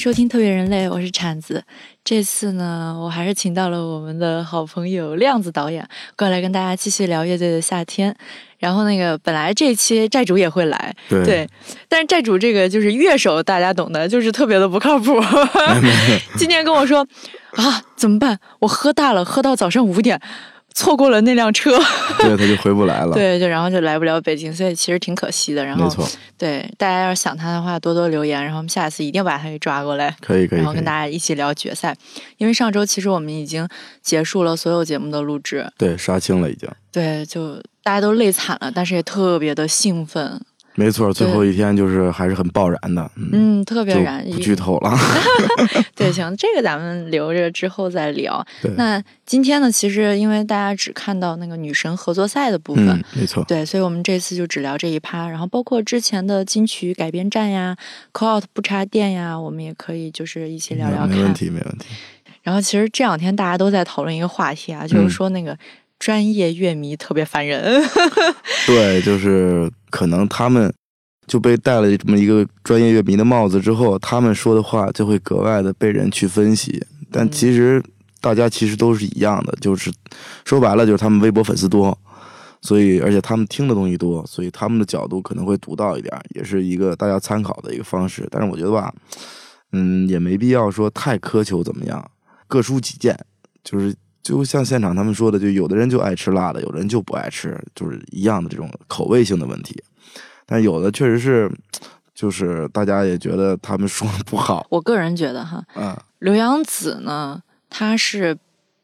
收听特别人类，我是铲子。这次呢，我还是请到了我们的好朋友亮子导演过来跟大家继续聊乐队的夏天。然后那个本来这期债主也会来，对，但是债主这个就是乐手，大家懂的，就是特别的不靠谱。今天跟我说啊，怎么办？我喝大了，喝到早上五点。错过了那辆车，对，他就回不来了。对，就然后就来不了北京，所以其实挺可惜的。然后，没错，对大家要是想他的话，多多留言，然后我们下一次一定把他给抓过来，可以可以，然后跟大家一起聊决赛。因为上周其实我们已经结束了所有节目的录制，对，杀青了已经。对，就大家都累惨了，但是也特别的兴奋。没错，最后一天就是还是很爆燃的，嗯，特别燃，不剧透了。对，行，这个咱们留着之后再聊。那今天呢，其实因为大家只看到那个女神合作赛的部分，没错，对，所以我们这次就只聊这一趴，然后包括之前的金曲改编站呀，Call Out 不插电呀，我们也可以就是一起聊聊看。没问题，没问题。然后其实这两天大家都在讨论一个话题啊，就是说那个。专业乐迷特别烦人，对，就是可能他们就被戴了这么一个专业乐迷的帽子之后，他们说的话就会格外的被人去分析。但其实大家其实都是一样的，就是说白了就是他们微博粉丝多，所以而且他们听的东西多，所以他们的角度可能会独到一点，也是一个大家参考的一个方式。但是我觉得吧，嗯，也没必要说太苛求怎么样，各抒己见，就是。就像现场他们说的，就有的人就爱吃辣的，有的人就不爱吃，就是一样的这种口味性的问题。但有的确实是，就是大家也觉得他们说的不好。我个人觉得哈，嗯，刘洋子呢，他是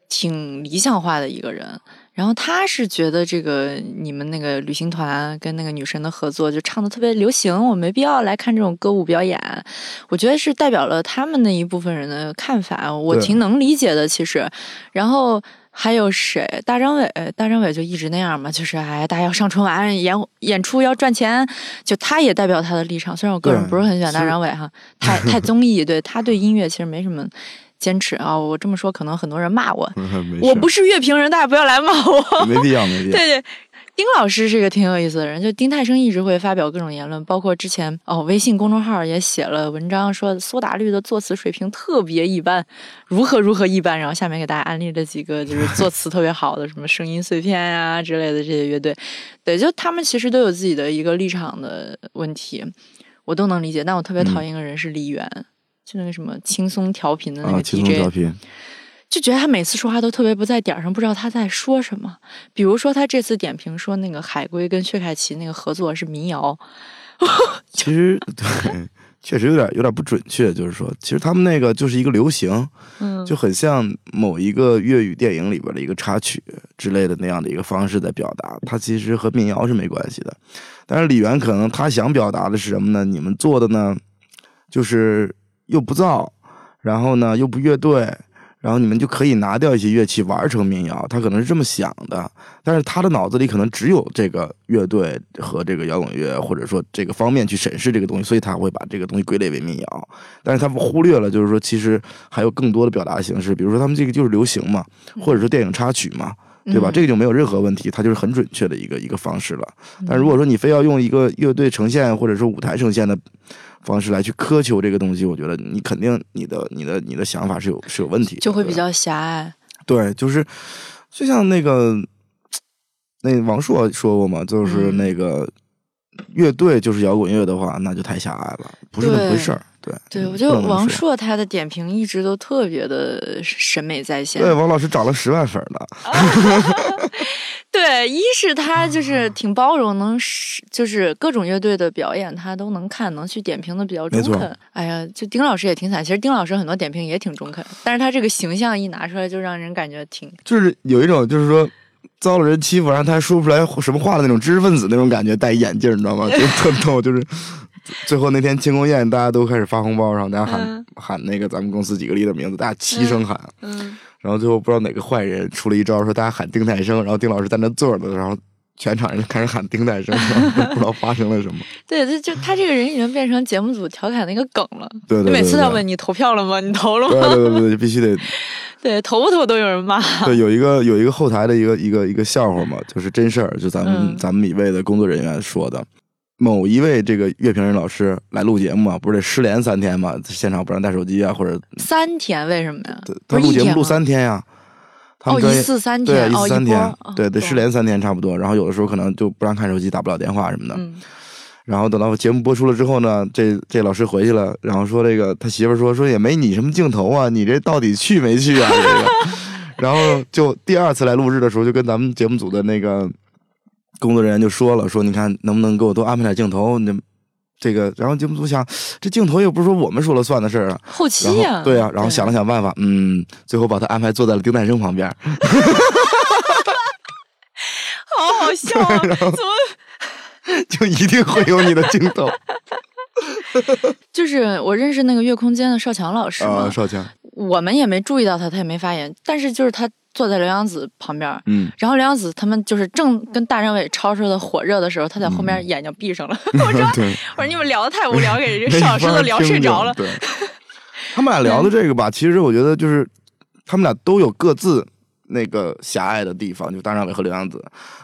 挺理想化的一个人。然后他是觉得这个你们那个旅行团跟那个女神的合作就唱的特别流行，我没必要来看这种歌舞表演。我觉得是代表了他们那一部分人的看法，我挺能理解的。其实，然后还有谁？大张伟，大张伟就一直那样嘛，就是哎，大家要上春晚演演出要赚钱，就他也代表他的立场。虽然我个人不是很喜欢大张伟哈，太太综艺，对他对音乐其实没什么。坚持啊！我这么说可能很多人骂我，我不是乐评人，大家不要来骂我。没必要，没必要。对对，丁老师是一个挺有意思的人，就丁太升一直会发表各种言论，包括之前哦，微信公众号也写了文章，说苏打绿的作词水平特别一般，如何如何一般。然后下面给大家安利了几个就是作词特别好的，什么声音碎片呀之类的这些乐队。对，就他们其实都有自己的一个立场的问题，我都能理解。但我特别讨厌一个人是李源。就那个什么轻松调频的那个 DJ，就觉得他每次说话都特别不在点儿上，不知道他在说什么。比如说他这次点评说那个海龟跟薛凯琪那个合作是民谣，其实 对，确实有点有点不准确。就是说，其实他们那个就是一个流行，嗯，就很像某一个粤语电影里边的一个插曲之类的那样的一个方式在表达。它其实和民谣是没关系的。但是李源可能他想表达的是什么呢？你们做的呢，就是。又不造，然后呢又不乐队，然后你们就可以拿掉一些乐器玩成民谣，他可能是这么想的。但是他的脑子里可能只有这个乐队和这个摇滚乐，或者说这个方面去审视这个东西，所以他会把这个东西归类为民谣。但是他们忽略了，就是说其实还有更多的表达形式，比如说他们这个就是流行嘛，或者说电影插曲嘛，对吧？这个就没有任何问题，它就是很准确的一个一个方式了。但如果说你非要用一个乐队呈现，或者说舞台呈现的。方式来去苛求这个东西，我觉得你肯定你的你的你的想法是有是有问题，就会比较狭隘。对，就是就像那个那王朔说过嘛，就是那个乐队就是摇滚乐的话，那就太狭隘了，不是那么回事儿。对，对我觉得王朔他的点评一直都特别的审美在线。对，王老师涨了十万粉了。对，一是他就是挺包容，能是就是各种乐队的表演他都能看，能去点评的比较中肯。哎呀，就丁老师也挺惨，其实丁老师很多点评也挺中肯，但是他这个形象一拿出来，就让人感觉挺就是有一种就是说遭了人欺负，然后他还说不出来什么话的那种知识分子那种感觉，戴眼镜你知道吗？就特逗，就是最后那天庆功宴，大家都开始发红包，然后大家喊喊那个咱们公司几个 leader 名字，大家齐声喊。嗯。然后最后不知道哪个坏人出了一招，说大家喊丁太生，然后丁老师在那坐着，然后全场人开始喊丁太升，不知道发生了什么。对，他就他这个人已经变成节目组调侃的一个梗了。对对对。每次要问你投票了吗？你投了吗？对对对对，必须得。对，投不投都有人骂。对，有一个有一个后台的一个一个一个笑话嘛，就是真事儿，就咱们咱们米未的工作人员说的，某一位这个乐评人老师来录节目嘛，不是得失联三天嘛？现场不让带手机啊，或者三天为什么呀？他录节目录三天呀。哦，一次三天，对，一次三天，对，得失联三天差不多。然后有的时候可能就不让看手机，打不了电话什么的。然后等到节目播出了之后呢，这这老师回去了，然后说这个他媳妇说说也没你什么镜头啊，你这到底去没去啊？这个，然后就第二次来录制的时候，就跟咱们节目组的那个工作人员就说了，说你看能不能给我多安排点镜头？那这个，然后节目组想，这镜头又不是说我们说了算的事儿啊，后期呀，对呀，然后想了想办法，嗯，最后把他安排坐在了丁太升旁边，好好笑啊，怎么？就一定会有你的镜头，就是我认识那个月空间的邵强老师嘛，邵强，我们也没注意到他，他也没发言，但是就是他坐在刘洋子旁边，嗯，然后刘洋子他们就是正跟大张伟吵吵的火热的时候，他在后面眼睛闭上了，我说我说你们聊的太无聊，给这邵老师都聊睡着了。对，他们俩聊的这个吧，其实我觉得就是他们俩都有各自。那个狭隘的地方，就大张伟和刘洋子。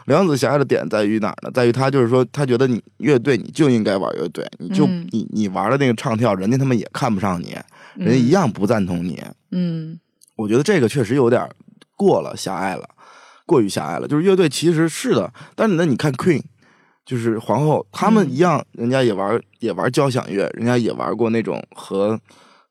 刘洋子狭隘的点在于哪儿呢？在于他就是说，他觉得你乐队你就应该玩乐队，你就你你玩的那个唱跳，人家他们也看不上你，人家一样不赞同你。嗯，我觉得这个确实有点过了，狭隘了，过于狭隘了。就是乐队其实是的，但是那你看 Queen，就是皇后，他们一样，人家也玩也玩交响乐，人家也玩过那种和。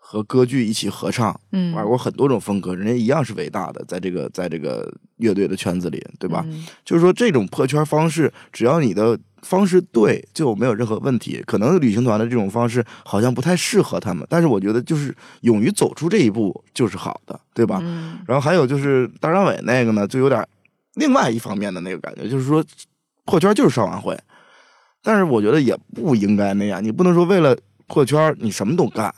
和歌剧一起合唱，嗯，玩过很多种风格，人家一样是伟大的，在这个在这个乐队的圈子里，对吧？就是说这种破圈方式，只要你的方式对，就没有任何问题。可能旅行团的这种方式好像不太适合他们，但是我觉得就是勇于走出这一步就是好的，对吧？然后还有就是大张伟那个呢，就有点另外一方面的那个感觉，就是说破圈就是上晚会，但是我觉得也不应该那样，你不能说为了破圈你什么都干。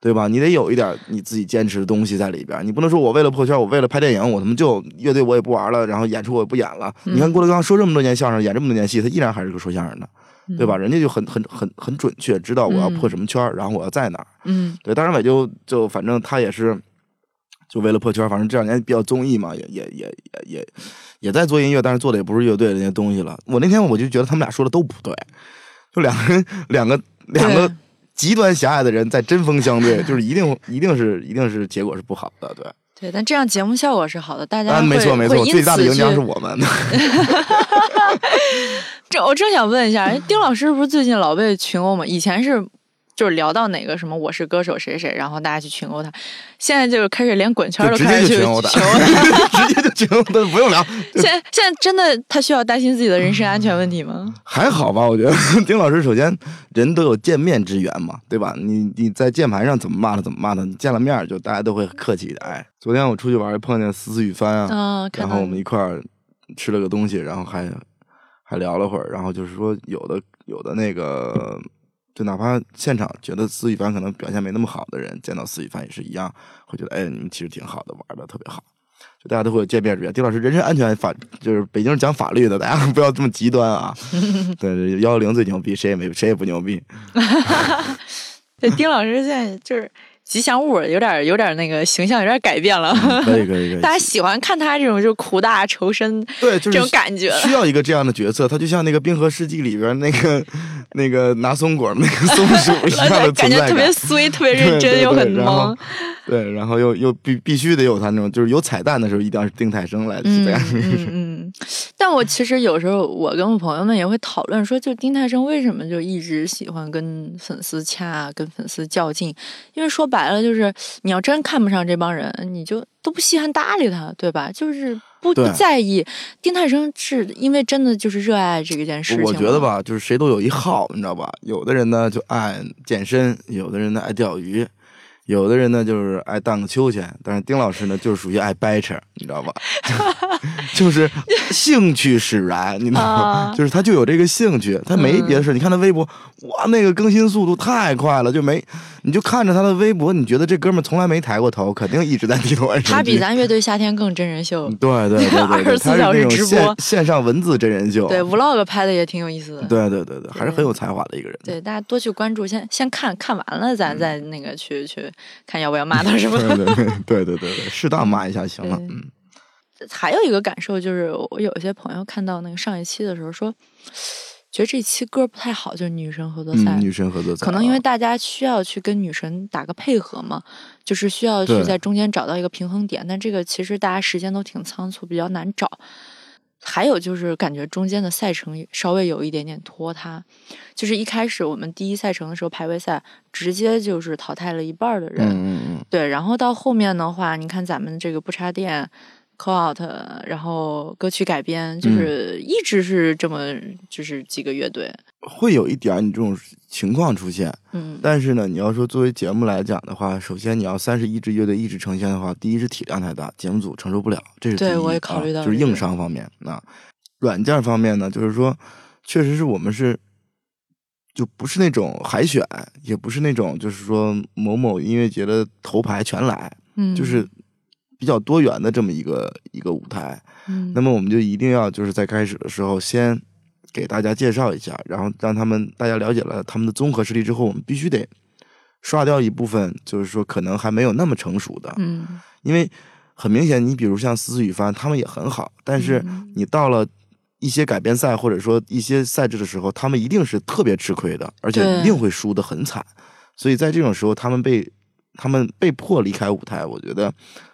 对吧？你得有一点你自己坚持的东西在里边，你不能说我为了破圈，我为了拍电影，我他妈就乐队我也不玩了，然后演出我也不演了。你看郭德纲说这么多年相声，演这么多年戏，他依然还是个说相声的，对吧？人家就很很很很准确，知道我要破什么圈，然后我要在哪儿。嗯，对，大张伟就就反正他也是，就为了破圈，反正这两年比较综艺嘛，也也也也也也在做音乐，但是做的也不是乐队的那些东西了。我那天我就觉得他们俩说的都不对，就两个人两个两个。极端狭隘的人在针锋相对，就是一定一定是一定是结果是不好的，对。对，但这样节目效果是好的，大家没错没错，最大的赢家是我们。这我正想问一下，丁老师不是最近老被群殴吗？以前是。就是聊到哪个什么我是歌手谁谁，然后大家去群殴他。现在就是开始连滚圈都开始去群殴 他，直接就群殴他，不用聊。现在现在真的他需要担心自己的人身安全问题吗？还好吧，我觉得丁老师首先人都有见面之缘嘛，对吧？你你在键盘上怎么骂他怎么骂他，你见了面就大家都会客气一点。哎，昨天我出去玩碰见思思雨帆啊，然后我们一块儿吃了个东西，然后还还聊了会儿，然后就是说有的有的那个。就哪怕现场觉得司雨凡可能表现没那么好的人，见到司雨凡也是一样，会觉得哎，你们其实挺好的，玩的特别好。就大家都会有见面之缘。丁老师人身安全法就是北京是讲法律的，大家 不要这么极端啊。对，幺幺零最牛逼，谁也没谁也不牛逼。对，丁老师现在就是。吉祥物有点有点那个形象有点改变了，可以可以可以。大家喜欢看他这种就苦大仇深，对，就是这种感觉。需要一个这样的角色，他就像那个《冰河世纪》里边那个那个拿松果那个松鼠 一样的感觉，特别 衰，特别认真又很萌。对，然后又又必必须得有他那种，就是有彩蛋的时候，一定要是丁太升来这样。嗯嗯。但我其实有时候，我跟我朋友们也会讨论说，就丁太升为什么就一直喜欢跟粉丝掐，跟粉丝较劲？因为说白了，就是你要真看不上这帮人，你就都不稀罕搭理他，对吧？就是不不在意。丁太升是因为真的就是热爱这件事情。我觉得吧，就是谁都有一号，你知道吧？有的人呢就爱健身，有的人呢爱钓鱼。有的人呢，就是爱荡个秋千，但是丁老师呢，就是属于爱掰扯，你知道吧？就是兴趣使然，你知道吗？就是他就有这个兴趣，他没别的事。你看他微博，哇，那个更新速度太快了，就没，你就看着他的微博，你觉得这哥们从来没抬过头，肯定一直在低头玩手机。他比咱乐队夏天更真人秀，对对对，二十四小时直播，线上文字真人秀，对 vlog 拍的也挺有意思的。对对对对，还是很有才华的一个人。对，大家多去关注，先先看看完了，咱再那个去去。看要不要骂他什么？对对对对，适当骂一下行了。嗯，还有一个感受就是，我有一些朋友看到那个上一期的时候说，觉得这期歌不太好，就是女神合作赛。女神合作赛，可能因为大家需要去跟女神打个配合嘛，就是需要去在中间找到一个平衡点。但这个其实大家时间都挺仓促，比较难找。还有就是感觉中间的赛程稍微有一点点拖沓，就是一开始我们第一赛程的时候排位赛，直接就是淘汰了一半的人。嗯嗯嗯。对，然后到后面的话，你看咱们这个不插电。call out，然后歌曲改编，就是一直是这么，就是几个乐队会有一点你这种情况出现，嗯，但是呢，你要说作为节目来讲的话，首先你要三十一支乐队一直呈现的话，第一是体量太大，节目组承受不了，这是对我也考虑到，就是硬伤方面啊。软件方面呢，就是说，确实是我们是就不是那种海选，也不是那种就是说某某音乐节的头牌全来，嗯，就是。比较多元的这么一个一个舞台，嗯，那么我们就一定要就是在开始的时候先给大家介绍一下，然后让他们大家了解了他们的综合实力之后，我们必须得刷掉一部分，就是说可能还没有那么成熟的，嗯，因为很明显，你比如像思思雨帆，他们也很好，但是你到了一些改编赛或者说一些赛制的时候，他们一定是特别吃亏的，而且一定会输的很惨，所以在这种时候，他们被他们被迫离开舞台，我觉得。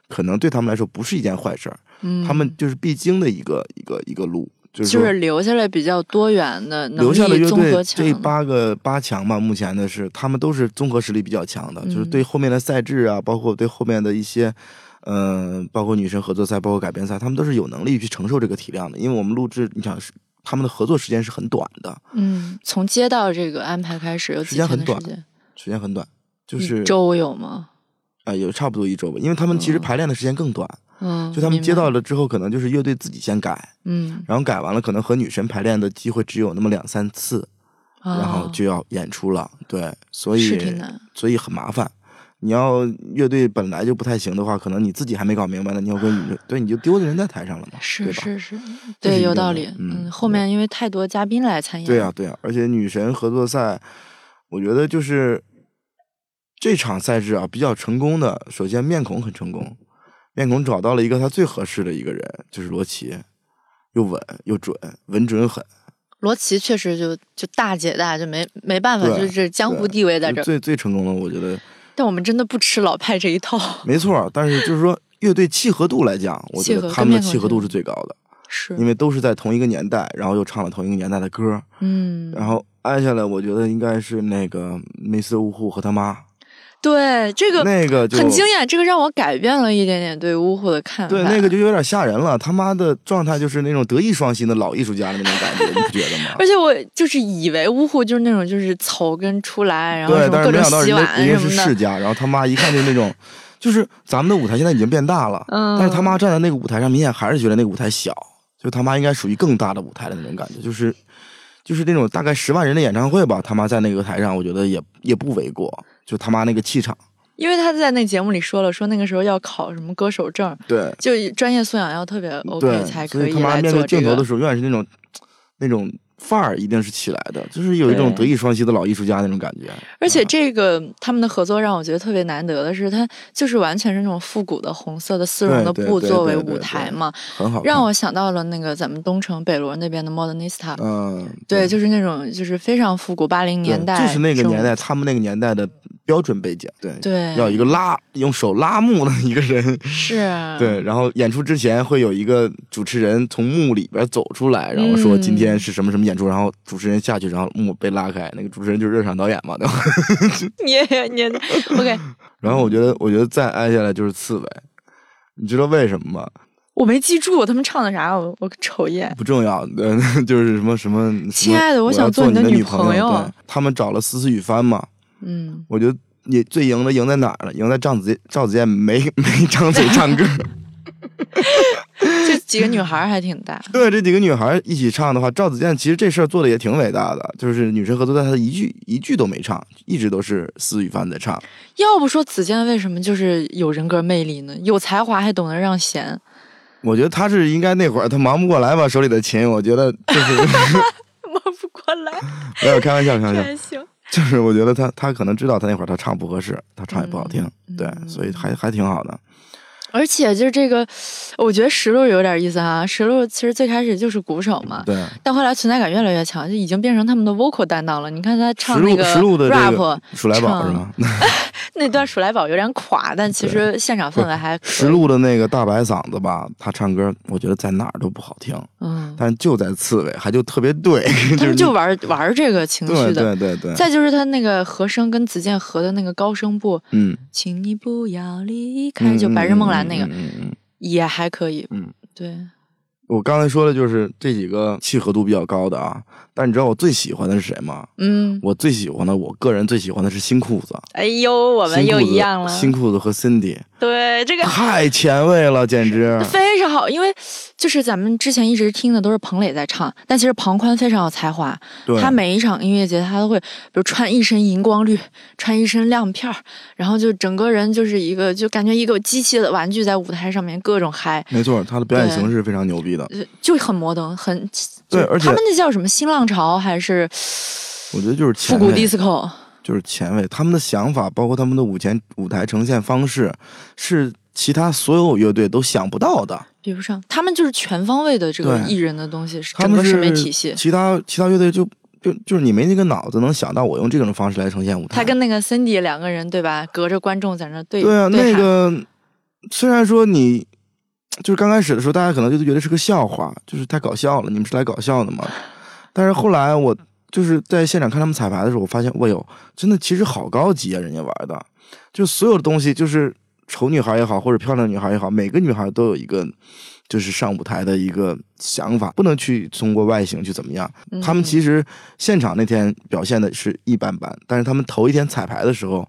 可能对他们来说不是一件坏事儿，他们就是必经的一个一个一个路，就是就是留下来比较多元的留下的乐队这八个八强吧，目前的是他们都是综合实力比较强的，就是对后面的赛制啊，包括对后面的一些，嗯，包括女生合作赛，包括改编赛，他们都是有能力去承受这个体量的，因为我们录制，你想是他们的合作时间是很短的，嗯，从接到这个安排开始，有时间很短，时间很短，就是周有吗？啊，有差不多一周吧，因为他们其实排练的时间更短，嗯，就他们接到了之后，可能就是乐队自己先改，嗯，然后改完了，可能和女神排练的机会只有那么两三次，然后就要演出了，对，所以所以很麻烦。你要乐队本来就不太行的话，可能你自己还没搞明白呢，你要跟女 对，你就丢的人在台上了嘛，是是是，对，有道理。嗯，后面因为太多嘉宾来参演，对呀对呀，而且女神合作赛，我觉得就是。这场赛制啊，比较成功的，首先面孔很成功，面孔找到了一个他最合适的一个人，就是罗琦，又稳又准，稳准狠。罗琦确实就就大姐大，就没没办法，就是江湖地位在这最最成功的，我觉得。但我们真的不吃老派这一套。没错，但是就是说 乐队契合度来讲，我觉得他们的契合度是最高的，是因为都是在同一个年代，然后又唱了同一个年代的歌，嗯，然后挨下来，我觉得应该是那个梅斯呜呼和他妈。对这个那个很惊艳，这个让我改变了一点点对呜呼的看法。对，那个就有点吓人了。他妈的状态就是那种德艺双馨的老艺术家的那种感觉，你不觉得吗？而且我就是以为呜呼就是那种就是草根出来，然后什么各种洗碗什么的。世家，然后他妈一看就那种，就是咱们的舞台现在已经变大了，嗯，但是他妈站在那个舞台上，明显还是觉得那个舞台小，就他妈应该属于更大的舞台的那种感觉，就是就是那种大概十万人的演唱会吧，他妈在那个台上，我觉得也也不为过，就他妈那个气场。因为他在那节目里说了，说那个时候要考什么歌手证，对，就专业素养要特别 OK 才可以他妈面对。镜头的时候，永远是那种那种。范儿一定是起来的，就是有一种德艺双馨的老艺术家那种感觉。而且这个他们的合作让我觉得特别难得的是，他就是完全是那种复古的红色的丝绒的布作为舞台嘛，很好，让我想到了那个咱们东城北锣那边的 Modernista。嗯，对，就是那种就是非常复古八零年代，就是那个年代，他们那个年代的标准背景。对对，要一个拉用手拉幕的一个人，是，对，然后演出之前会有一个主持人从幕里边走出来，然后说今天是什么什么。演出，然后主持人下去，然后幕被拉开，那个主持人就是热场导演嘛，对吧？你你，OK。然后我觉得，我觉得再挨下来就是刺猬，你知道为什么吗？我没记住他们唱的啥，我我瞅一眼。不重要，就是什么什么。亲爱的，我想做你的女朋友。他们找了思思雨帆嘛？嗯。我觉得你最赢的赢在哪儿了？赢在赵子赵子健没没张嘴唱歌。这几个女孩还挺大。对，这几个女孩一起唱的话，赵子健其实这事儿做的也挺伟大的，就是女神合作，但他一句一句都没唱，一直都是思雨帆在唱。要不说子健为什么就是有人格魅力呢？有才华还懂得让贤。我觉得他是应该那会儿他忙不过来吧，手里的琴，我觉得就是 忙不过来。没有开玩笑，开玩笑。就是我觉得他他可能知道他那会儿他唱不合适，他唱也不好听，对，所以还还挺好的。而且就是这个，我觉得石路有点意思啊。石路其实最开始就是鼓手嘛，对，但后来存在感越来越强，就已经变成他们的 vocal 担当了。你看他唱那个 rap，鼠来宝是吗？那段鼠来宝有点垮，但其实现场氛围还。石路的那个大白嗓子吧，他唱歌我觉得在哪儿都不好听，嗯，但就在刺猬还就特别对，他们就玩玩这个情绪的，对对对。再就是他那个和声跟子健合的那个高声部，嗯，请你不要离开，就白日梦蓝那个，嗯嗯，也还可以，嗯，对。我刚才说的就是这几个契合度比较高的啊。但你知道我最喜欢的是谁吗？嗯，我最喜欢的，我个人最喜欢的是新裤子。哎呦，我们又一样了。新裤子和 Cindy，对这个太前卫了，简直非常好。因为就是咱们之前一直听的都是彭磊在唱，但其实庞宽非常有才华。他每一场音乐节，他都会比如穿一身荧光绿，穿一身亮片儿，然后就整个人就是一个就感觉一个机器的玩具在舞台上面各种嗨。没错，他的表演形式非常牛逼的，就很摩登，很对，而且他们那叫什么新浪。潮还是，我觉得就是复古 disco，就是前卫。他们的想法，包括他们的舞前舞台呈现方式，是其他所有乐队都想不到的。比不上，他们就是全方位的这个艺人的东西，是整个审美体系。其他其他乐队就就就是你没那个脑子能想到我用这种方式来呈现舞台。他跟那个 Cindy 两个人对吧？隔着观众在那对对啊，那个虽然说你就是刚开始的时候，大家可能就觉得是个笑话，就是太搞笑了。你们是来搞笑的吗？但是后来我就是在现场看他们彩排的时候，我发现，哇哟，真的其实好高级啊！人家玩的，就所有的东西，就是丑女孩也好，或者漂亮女孩也好，每个女孩都有一个，就是上舞台的一个想法，不能去通过外形去怎么样。他们其实现场那天表现的是一般般，但是他们头一天彩排的时候。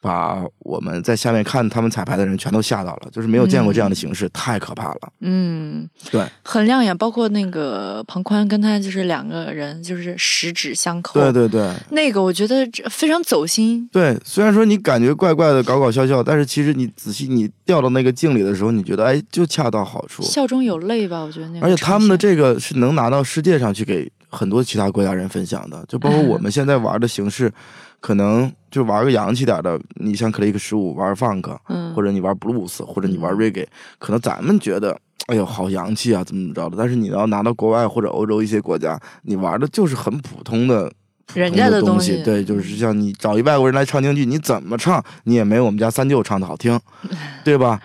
把我们在下面看他们彩排的人全都吓到了，就是没有见过这样的形式，太可怕了。嗯，对，很亮眼。包括那个庞宽跟他就是两个人，就是十指相扣。对对对，那个我觉得非常走心。对，虽然说你感觉怪怪的、搞搞笑笑，但是其实你仔细你掉到那个镜里的时候，你觉得哎，就恰到好处。笑中有泪吧？我觉得那。而且他们的这个是能拿到世界上去给很多其他国家人分享的，就包括我们 现在玩的形式。可能就玩个洋气点的，你像 Click 十五玩 Funk，嗯，或者你玩 Blues，或者你玩 Reggae，可能咱们觉得，哎呦，好洋气啊，怎么怎么着的。但是你要拿到国外或者欧洲一些国家，你玩的就是很普通的，人家的东西。对，就是像你找一外国人来唱京剧，你怎么唱，你也没有我们家三舅唱的好听，对吧？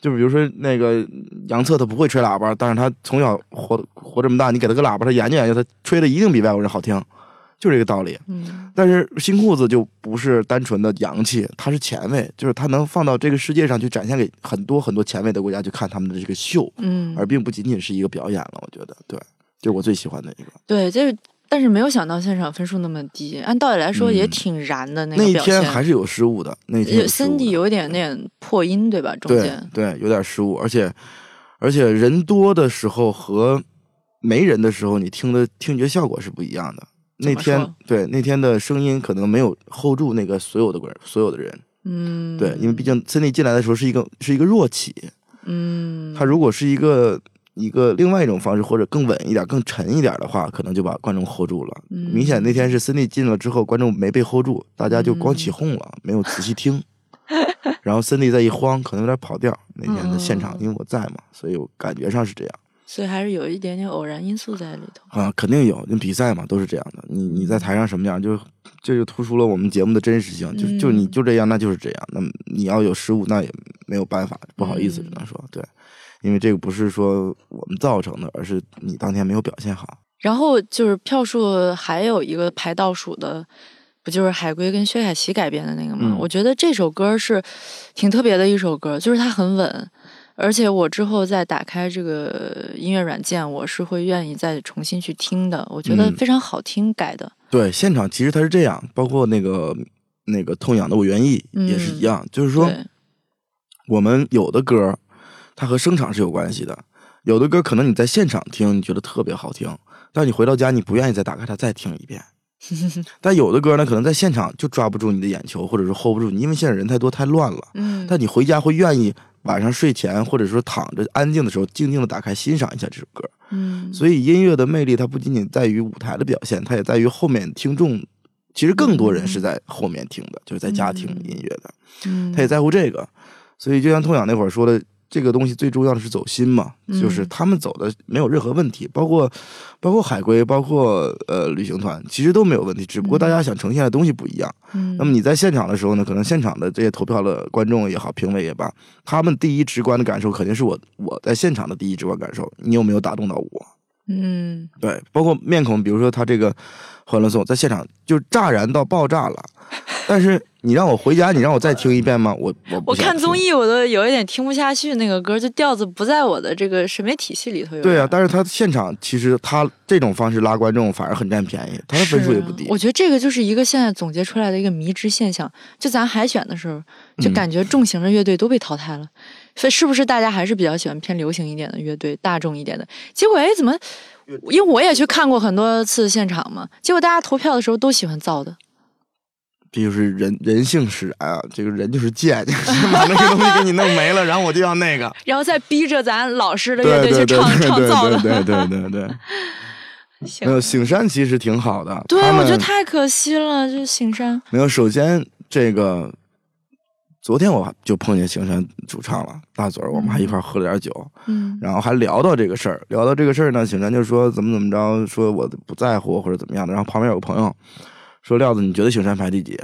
就比如说那个杨策，他不会吹喇叭，但是他从小活活这么大，你给他个喇叭，他研究研究，他吹的一定比外国人好听。就这个道理，嗯，但是新裤子就不是单纯的洋气，它是前卫，就是它能放到这个世界上去展现给很多很多前卫的国家去看他们的这个秀，嗯，而并不仅仅是一个表演了。我觉得，对，就是我最喜欢的一个。对，就是，但是没有想到现场分数那么低，按道理来说也挺燃的。那那一天还是有失误的，那天森迪有点那点破音，对吧？中间对，有点失误，而且而且人多的时候和没人的时候，你听的听觉效果是不一样的。那天对那天的声音可能没有 hold 住那个所有的人，所有的人，嗯，对，因为毕竟森 y 进来的时候是一个是一个弱起，嗯，他如果是一个一个另外一种方式或者更稳一点、更沉一点的话，可能就把观众 hold 住了。明显那天是森 y 进了之后，观众没被 hold 住，大家就光起哄了，没有仔细听，然后森 y 再一慌，可能有点跑调。那天的现场因为我在嘛，所以我感觉上是这样。所以还是有一点点偶然因素在里头啊，肯定有，那比赛嘛都是这样的。你你在台上什么样，就这就突出了我们节目的真实性。就就你就这样，那就是这样。那你要有失误，那也没有办法，不好意思，只能说对，因为这个不是说我们造成的，而是你当天没有表现好。然后就是票数还有一个排倒数的，不就是海龟跟薛凯琪改编的那个吗？我觉得这首歌是挺特别的一首歌，就是它很稳。而且我之后再打开这个音乐软件，我是会愿意再重新去听的。我觉得非常好听，改的。对，现场其实它是这样，包括那个那个痛痒的我愿意也是一样，就是说，我们有的歌它和声场是有关系的，有的歌可能你在现场听你觉得特别好听，但你回到家你不愿意再打开它再听一遍。但有的歌呢，可能在现场就抓不住你的眼球，或者是 hold 不住你，因为现场人太多太乱了。嗯。但你回家会愿意。晚上睡前，或者说躺着安静的时候，静静的打开欣赏一下这首歌。嗯，所以音乐的魅力，它不仅仅在于舞台的表现，它也在于后面听众。其实更多人是在后面听的，就是在家听音乐的。嗯，他也在乎这个。所以就像痛痒那会儿说的。这个东西最重要的是走心嘛，就是他们走的没有任何问题，包括包括海归，包括呃旅行团，其实都没有问题，只不过大家想呈现的东西不一样。嗯，那么你在现场的时候呢，可能现场的这些投票的观众也好，评委也罢，他们第一直观的感受肯定是我我在现场的第一直观感受，你有没有打动到我？嗯，对，包括面孔，比如说他这个《欢乐颂》在现场就炸燃到爆炸了，但是。你让我回家，你让我再听一遍吗？我我我看综艺，我都有一点听不下去那个歌，就调子不在我的这个审美体系里头。对啊，但是他现场其实他这种方式拉观众反而很占便宜，他的分数也不低。我觉得这个就是一个现在总结出来的一个迷之现象。就咱海选的时候，就感觉重型的乐队都被淘汰了，所以是不是大家还是比较喜欢偏流行一点的乐队，大众一点的？结果哎，怎么？因为我也去看过很多次现场嘛，结果大家投票的时候都喜欢造的。这就是人人性使然啊！这个人就是贱，把那个东西给你弄没了，然后我就要那个，然后再逼着咱老师的乐队去唱唱造的，对对对对。没有醒山其实挺好的，对我觉得太可惜了，就醒山。没有，首先这个昨天我就碰见醒山主唱了，大嘴儿，我们还一块喝了点酒，嗯，然后还聊到这个事儿，聊到这个事儿呢，醒山就说怎么怎么着，说我不在乎或者怎么样的，然后旁边有个朋友。说料子，你觉得醒山排第几？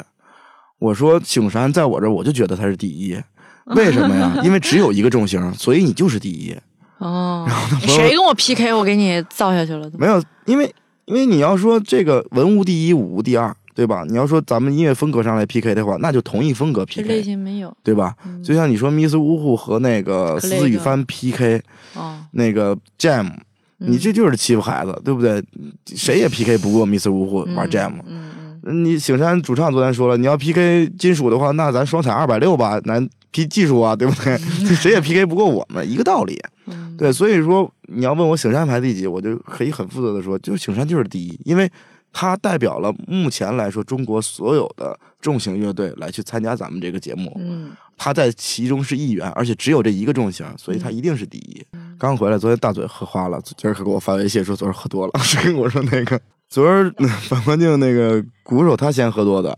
我说醒山在我这儿，我就觉得他是第一。为什么呀？因为只有一个重型，所以你就是第一。哦，谁跟我 PK，我给你造下去了。没有，因为因为你要说这个文无第一，武无第二，对吧？你要说咱们音乐风格上来 PK 的话，那就同一风格 PK。类型没有，对吧？就像你说 Miss 呜呼和那个思雨帆 PK，哦，那个 Jam，你这就是欺负孩子，对不对？谁也 PK 不过 Miss 呜呼玩 Jam。嗯。你醒山主唱昨天说了，你要 PK 金属的话，那咱双踩二百六吧，咱 P 技术啊，对不对？谁也 PK 不过我们，一个道理。对，所以说你要问我醒山排第几，我就可以很负责的说，就是醒山就是第一，因为它代表了目前来说中国所有的重型乐队来去参加咱们这个节目。嗯，他在其中是一员，而且只有这一个重型，所以他一定是第一。刚回来，昨天大嘴喝花了，今儿可给我发微信说昨儿喝多了，跟我说那个。昨儿反光镜那个鼓手他先喝多的，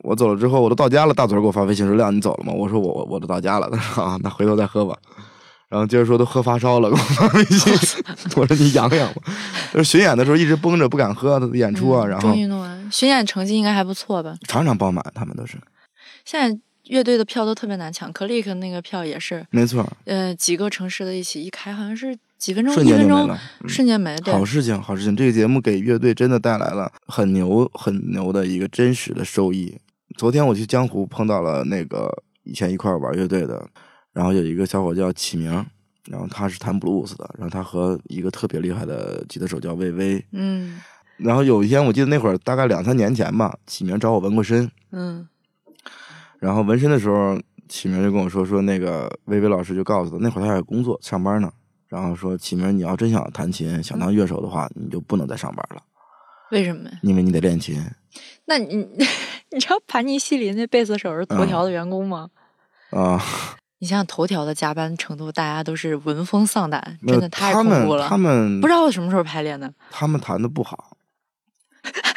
我走了之后我都到家了，大嘴给我发微信说亮你走了吗？我说我我我都到家了，他说啊那回头再喝吧，然后接着说都喝发烧了，给我发微信，我说你养养吧。就是巡演的时候一直绷着不敢喝，演出啊，然后终于弄完，巡演成绩应该还不错吧？场场爆满，他们都是。现在乐队的票都特别难抢，Click 那个票也是，没错。呃，几个城市的一起一开，好像是。几分钟，瞬间就没了，瞬间没了。好事情，好事情。这个节目给乐队真的带来了很牛、很牛的一个真实的收益。昨天我去江湖碰到了那个以前一块玩乐队的，然后有一个小伙叫启明，然后他是弹布鲁斯的，然后他和一个特别厉害的吉他手叫魏巍。嗯。然后有一天，我记得那会儿大概两三年前吧，启明找我纹过身。嗯。然后纹身的时候，启明就跟我说说那个魏巍老师就告诉他，那会儿他在工作上班呢。然后说启明，你要真想弹琴，想当乐手的话，你就不能再上班了。为什么？因为你得练琴。那你 你知道盘尼西林那贝斯手是头条的员工吗？啊！你像头条的加班程度，大家都是闻风丧胆，真的太恐怖了。他们不知道什么时候排练的。他们弹的不好。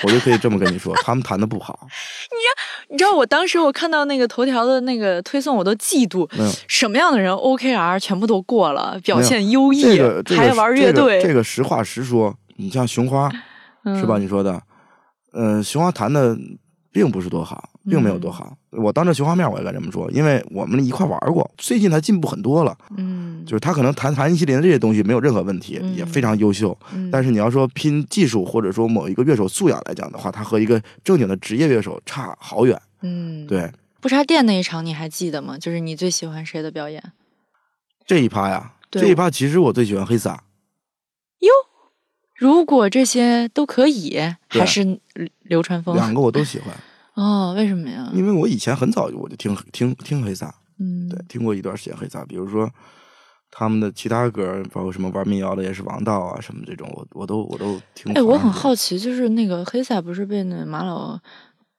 我就可以这么跟你说，他们弹的不好。你知道，你知道，我当时我看到那个头条的那个推送，我都嫉妒。什么样的人 OKR 全部都过了，表现优异，还玩乐队。这个实话实说，你像熊花，是吧？你说的，嗯，熊花弹的并不是多好。并没有多好，我当着熊花面我也敢这么说，因为我们一块玩过，最近他进步很多了。嗯，就是他可能弹弹尼西林这些东西没有任何问题，也非常优秀。但是你要说拼技术或者说某一个乐手素养来讲的话，他和一个正经的职业乐手差好远。嗯，对。不插电那一场你还记得吗？就是你最喜欢谁的表演？这一趴呀，这一趴其实我最喜欢黑撒。哟，如果这些都可以，还是流川枫？两个我都喜欢。哦，为什么呀？因为我以前很早我就听听听黑撒，嗯，对，听过一段时间黑撒，比如说他们的其他歌，包括什么玩民谣的也是王道啊，什么这种，我我都我都听。哎，我很好奇，就是那个黑撒不是被那马老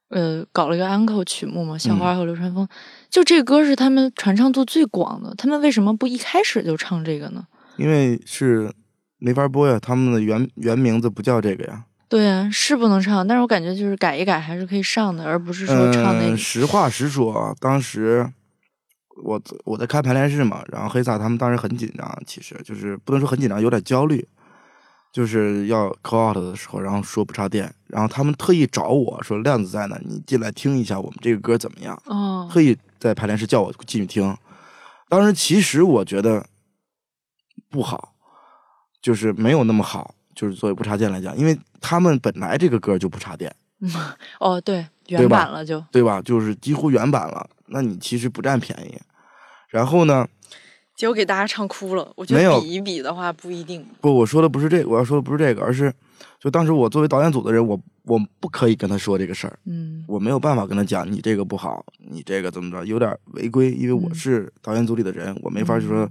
呃搞了一个 uncle 曲目吗？校花和流川枫，就这歌是他们传唱度最广的，他们为什么不一开始就唱这个呢？因为是没法播呀，他们的原原名字不叫这个呀。对啊，是不能唱，但是我感觉就是改一改还是可以上的，而不是说唱那个。实话实说，当时我我在开排练室嘛，然后黑撒他们当时很紧张，其实就是不能说很紧张，有点焦虑，就是要 call out 的时候，然后说不插电，然后他们特意找我说亮子在呢，你进来听一下我们这个歌怎么样？哦，特意在排练室叫我进去听。当时其实我觉得不好，就是没有那么好，就是作为不插电来讲，因为他们本来这个歌就不插电。哦，对，原版了就对吧？就是几乎原版了，那你其实不占便宜。然后呢？结果给大家唱哭了。我觉得比一比的话不一定。不，我说的不是这个，我要说的不是这个，而是就当时我作为导演组的人，我我不可以跟他说这个事儿。嗯，我没有办法跟他讲你这个不好，你这个怎么着，有点违规，因为我是导演组里的人，我没法就说，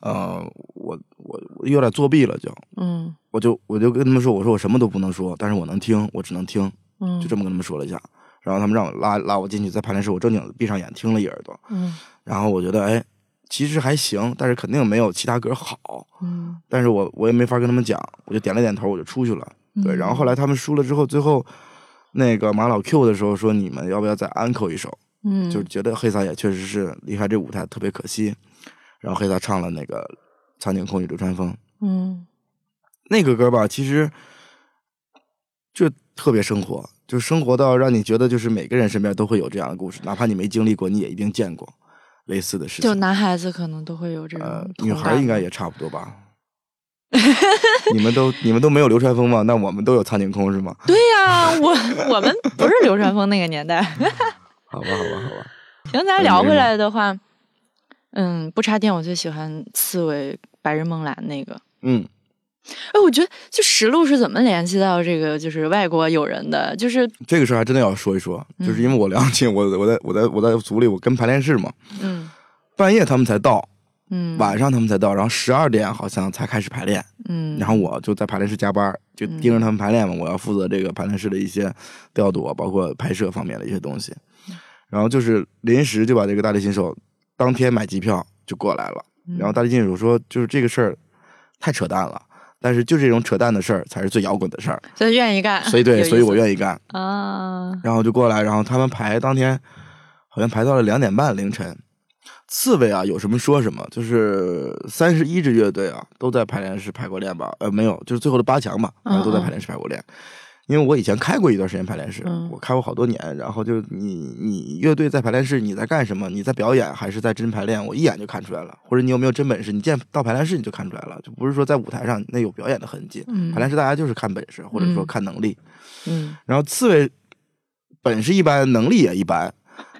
呃，我我我有点作弊了，就嗯，我就我就跟他们说，我说我什么都不能说，但是我能听，我只能听。嗯，就这么跟他们说了一下，然后他们让我拉拉我进去，在排练室，我正经闭上眼听了一耳朵，嗯，然后我觉得哎，其实还行，但是肯定没有其他歌好，嗯，但是我我也没法跟他们讲，我就点了点头，我就出去了，对，然后后来他们输了之后，最后那个马老 Q 的时候说，你们要不要再安扣一首？嗯，就是觉得黑撒也确实是离开这舞台特别可惜，然后黑撒唱了那个《苍井空与流川枫》，嗯，那个歌吧，其实就。特别生活，就生活到让你觉得，就是每个人身边都会有这样的故事，哪怕你没经历过，你也一定见过类似的事情。就男孩子可能都会有这种，女孩应该也差不多吧。你们都你们都没有流川枫吗？那我们都有苍井空是吗？对呀，我我们不是流川枫那个年代。好吧，好吧，好吧。行，咱聊回来的话，嗯，不插电，我最喜欢刺猬白日梦蓝那个。嗯。哎，我觉得就实录是怎么联系到这个就是外国友人的？就是这个事儿还真的要说一说，就是因为我了解，我我在我在我在组里，我跟排练室嘛，嗯，半夜他们才到，嗯，晚上他们才到，然后十二点好像才开始排练，嗯，然后我就在排练室加班，就盯着他们排练嘛，我要负责这个排练室的一些调度，包括拍摄方面的一些东西，然后就是临时就把这个大力新手当天买机票就过来了，然后大力新手说，就是这个事儿太扯淡了。但是就这种扯淡的事儿才是最摇滚的事儿，所以愿意干。所以对，所以我愿意干啊。然后就过来，然后他们排当天好像排到了两点半凌晨。刺猬啊，有什么说什么，就是三十一支乐队啊都在排练室排过练吧？呃，没有，就是最后的八强吧，然后都在排练室排过练。因为我以前开过一段时间排练室，我开过好多年。然后就你你乐队在排练室，你在干什么？你在表演还是在真排练？我一眼就看出来了。或者你有没有真本事？你见到排练室你就看出来了，就不是说在舞台上那有表演的痕迹。排练室大家就是看本事，或者说看能力。嗯。然后刺猬本事一般，能力也一般，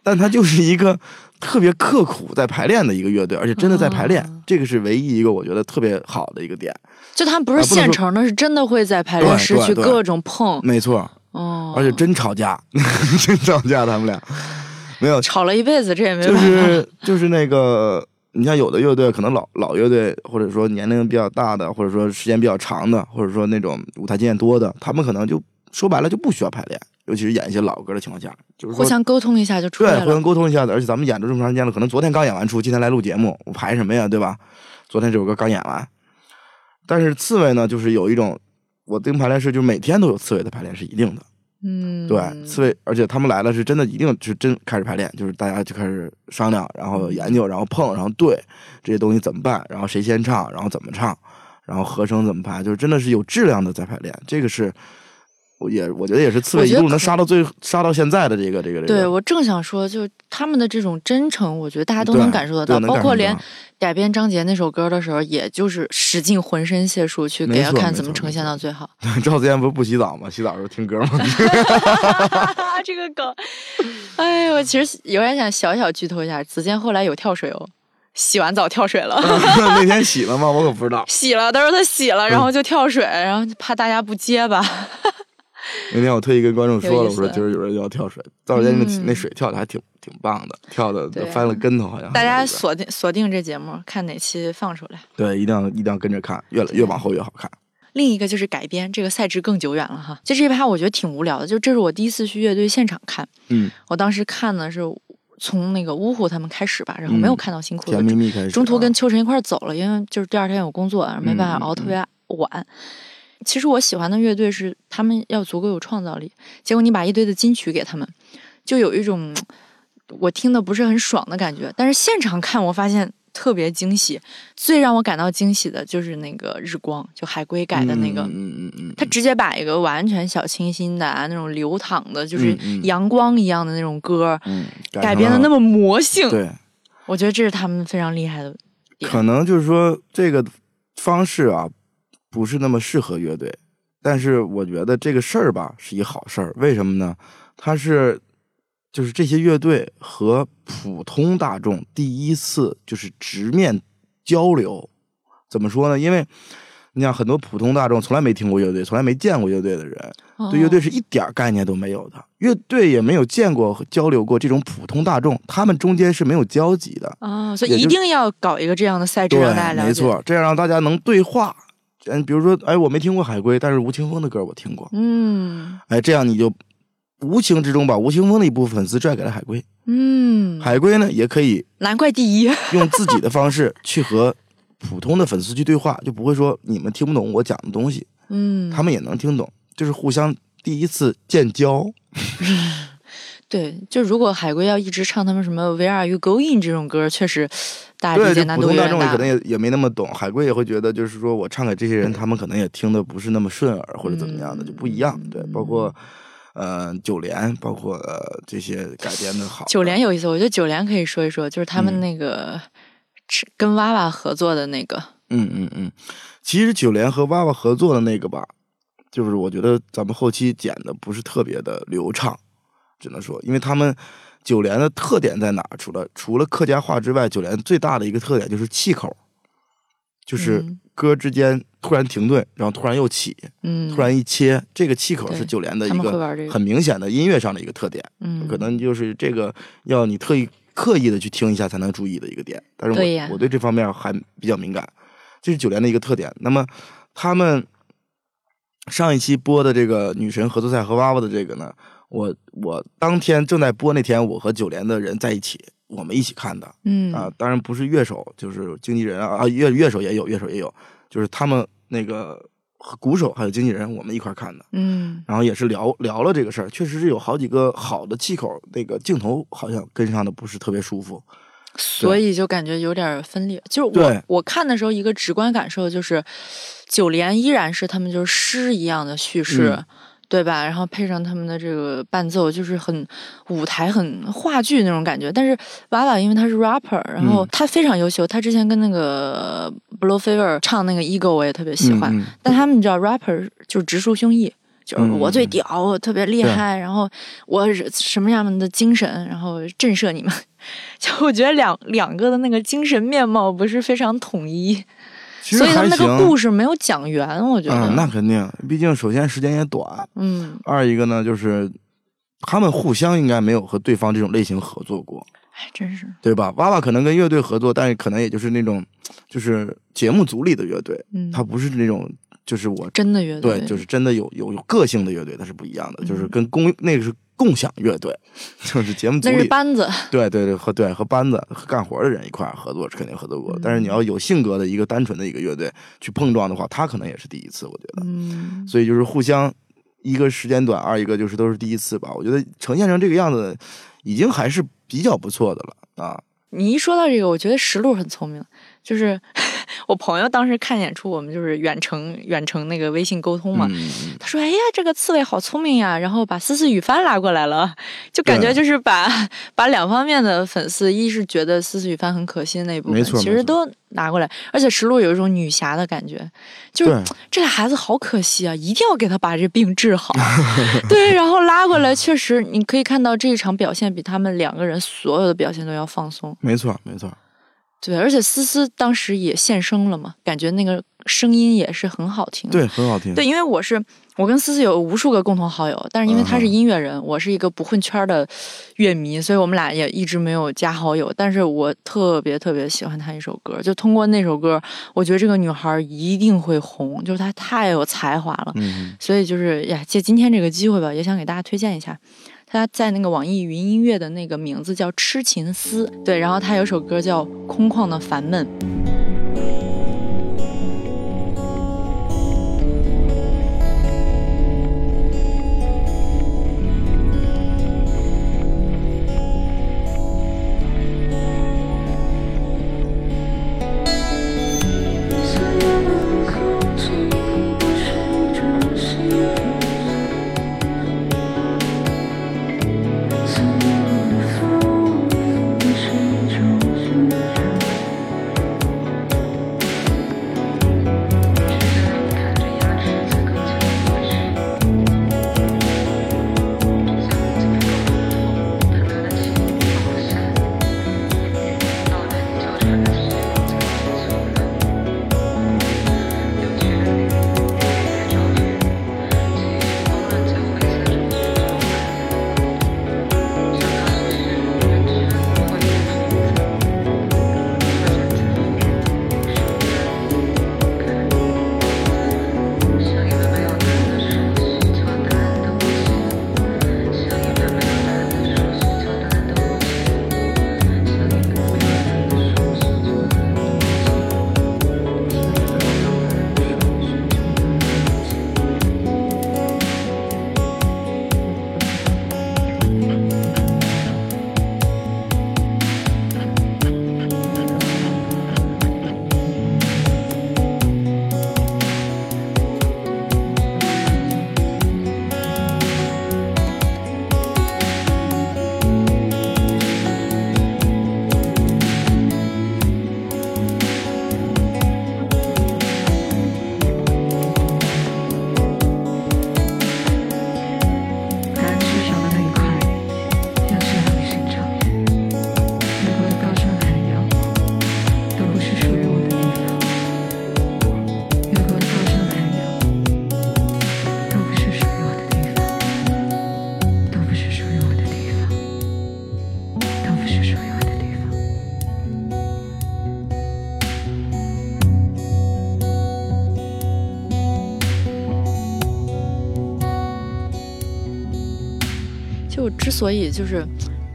但他就是一个特别刻苦在排练的一个乐队，而且真的在排练，这个是唯一一个我觉得特别好的一个点。就他们不是现成的，是真的会在排练室去各种碰，没错，哦，而且真吵架，真吵架，他们俩。没有。吵了一辈子，这也没有。就是就是那个，你像有的乐队可能老老乐队，或者说年龄比较大的，或者说时间比较长的，或者说那种舞台经验多的，他们可能就说白了就不需要排练，尤其是演一些老歌的情况下，就是互相沟通一下就出来了。对，互相沟通一下子，而且咱们演了这么长时间了，可能昨天刚演完出，今天来录节目，我排什么呀，对吧？昨天这首歌刚演完。但是刺猬呢，就是有一种，我盯排练室，就是每天都有刺猬的排练是一定的，嗯，对，刺猬，而且他们来了是真的，一定是真开始排练，就是大家就开始商量，然后研究，然后碰，然后对这些东西怎么办，然后谁先唱，然后怎么唱，然后和声怎么排，就是真的是有质量的在排练，这个是。我也我觉得也是刺猬一路能杀到最杀到现在的这个这个这个。对我正想说，就他们的这种真诚，我觉得大家都能感受得到。包括连改编张杰那首歌的时候，也就是使尽浑身解数去给他看怎么呈现到最好。赵子健不是不洗澡吗？洗澡时候听歌吗？这个梗，哎，我其实有点想小小剧透一下，子健后来有跳水哦，洗完澡跳水了。那天洗了吗？我可不知道。洗了，他说他洗了，然后就跳水，然后怕大家不接吧。那天我特意跟观众 说了，我说今儿有人要跳水，赵小健那那水跳的还挺挺棒的，跳的翻了跟头，好像。大家锁定锁定这节目，看哪期放出来。对，一定要一定要跟着看，越越往后越好看。另一个就是改编，这个赛制更久远了哈。就这一趴，我觉得挺无聊的。就这是我第一次去乐队现场看，嗯，我当时看的是从那个呜呼他们开始吧，然后没有看到新裤子，甜蜜蜜开始，中途跟秋晨一块走了，因为就是第二天有工作，没办法熬特别晚。其实我喜欢的乐队是他们要足够有创造力。结果你把一堆的金曲给他们，就有一种我听的不是很爽的感觉。但是现场看，我发现特别惊喜。最让我感到惊喜的就是那个日光，就海龟改的那个，嗯嗯嗯，他直接把一个完全小清新的那种流淌的，就是阳光一样的那种歌，改编的那么魔性。对，我觉得这是他们非常厉害的。可能就是说这个方式啊，不是那么适合乐队。但是我觉得这个事儿吧是一好事儿，为什么呢？它是就是这些乐队和普通大众第一次就是直面交流。怎么说呢？因为你想，很多普通大众从来没听过乐队，从来没见过乐队的人，对乐队是一点概念都没有的。乐队也没有见过和交流过这种普通大众，他们中间是没有交集的啊。所以一定要搞一个这样的赛制让大家了解，没错，这样让大家能对话。嗯，比如说，哎，我没听过海龟，但是吴青峰的歌我听过。嗯，哎，这样你就无形之中把吴青峰的一部分粉丝拽给了海龟。嗯，海龟呢也可以，难怪第一，用自己的方式去和普通的粉丝去对话，就不会说你们听不懂我讲的东西。嗯，他们也能听懂，就是互相第一次建交。对，就如果海龟要一直唱他们什么 Where Are You Going 这种歌，确实大家理解难度普通大众可能也也没那么懂，海龟也会觉得，就是说我唱给这些人，他们可能也听的不是那么顺耳，或者怎么样的，就不一样。对，包括呃九连，包括呃这些改编的好。九连有意思，我觉得九连可以说一说，就是他们那个跟娃娃合作的那个。嗯嗯嗯，其实九连和娃娃合作的那个吧，就是我觉得咱们后期剪的不是特别的流畅。只能说，因为他们九连的特点在哪？除了除了客家话之外，九连最大的一个特点就是气口，就是歌之间突然停顿，然后突然又起，嗯，突然一切，这个气口是九连的一个很明显的音乐上的一个特点。嗯，可能就是这个要你特意刻意的去听一下才能注意的一个点。但是我我对这方面还比较敏感，这是九连的一个特点。那么他们上一期播的这个女神合作赛和娃娃的这个呢？我我当天正在播那天，我和九连的人在一起，我们一起看的。嗯啊，当然不是乐手，就是经纪人啊啊，乐乐手也有，乐手也有，就是他们那个鼓手还有经纪人，我们一块看的。嗯，然后也是聊聊了这个事儿，确实是有好几个好的气口，那个镜头好像跟上的不是特别舒服，所以就感觉有点分裂。就是我我看的时候，一个直观感受就是，九连依然是他们就是诗一样的叙事。对吧？然后配上他们的这个伴奏，就是很舞台、很话剧那种感觉。但是娃娃因为他是 rapper，然后他非常优秀。他之前跟那个 Blow Fever 唱那个 Ego，我也特别喜欢。但他们你知道，rapper 就是直抒胸臆，就是我最屌，我特别厉害，然后我什么样的精神，然后震慑你们。就我觉得两两个的那个精神面貌不是非常统一。所以他们那个故事没有讲圆，我觉得。嗯，那肯定，毕竟首先时间也短，嗯。二一个呢，就是他们互相应该没有和对方这种类型合作过。哎，真是。对吧？娃娃可能跟乐队合作，但是可能也就是那种，就是节目组里的乐队，嗯，他不是那种，就是我真的乐队，对，就是真的有有有个性的乐队，它是不一样的，就是跟公那个是。共享乐队 就是节目组里班子，对对对，和对和班子干活的人一块合作是肯定合作过，但是你要有性格的一个单纯的一个乐队去碰撞的话，他可能也是第一次，我觉得。嗯，所以就是互相一个时间短，二一个就是都是第一次吧。我觉得呈现成这个样子，已经还是比较不错的了啊。你一说到这个，我觉得石路很聪明，就是。我朋友当时看演出，我们就是远程远程那个微信沟通嘛。他说：“哎呀，这个刺猬好聪明呀！”然后把思思雨帆拉过来了，就感觉就是把把两方面的粉丝，一是觉得思思雨帆很可心那一部分，其实都拿过来。而且石璐有一种女侠的感觉，就是这俩孩子好可惜啊，一定要给他把这病治好。对，然后拉过来，确实你可以看到这一场表现比他们两个人所有的表现都要放松。没错，没错。对，而且思思当时也现声了嘛，感觉那个声音也是很好听。对，很好听。对，因为我是我跟思思有无数个共同好友，但是因为他是音乐人，我是一个不混圈的乐迷，所以我们俩也一直没有加好友。但是我特别特别喜欢他一首歌，就通过那首歌，我觉得这个女孩一定会红，就是她太有才华了。嗯。所以就是呀，借今天这个机会吧，也想给大家推荐一下。他在那个网易云音乐的那个名字叫痴情思，对，然后他有首歌叫空旷的烦闷。所以就是。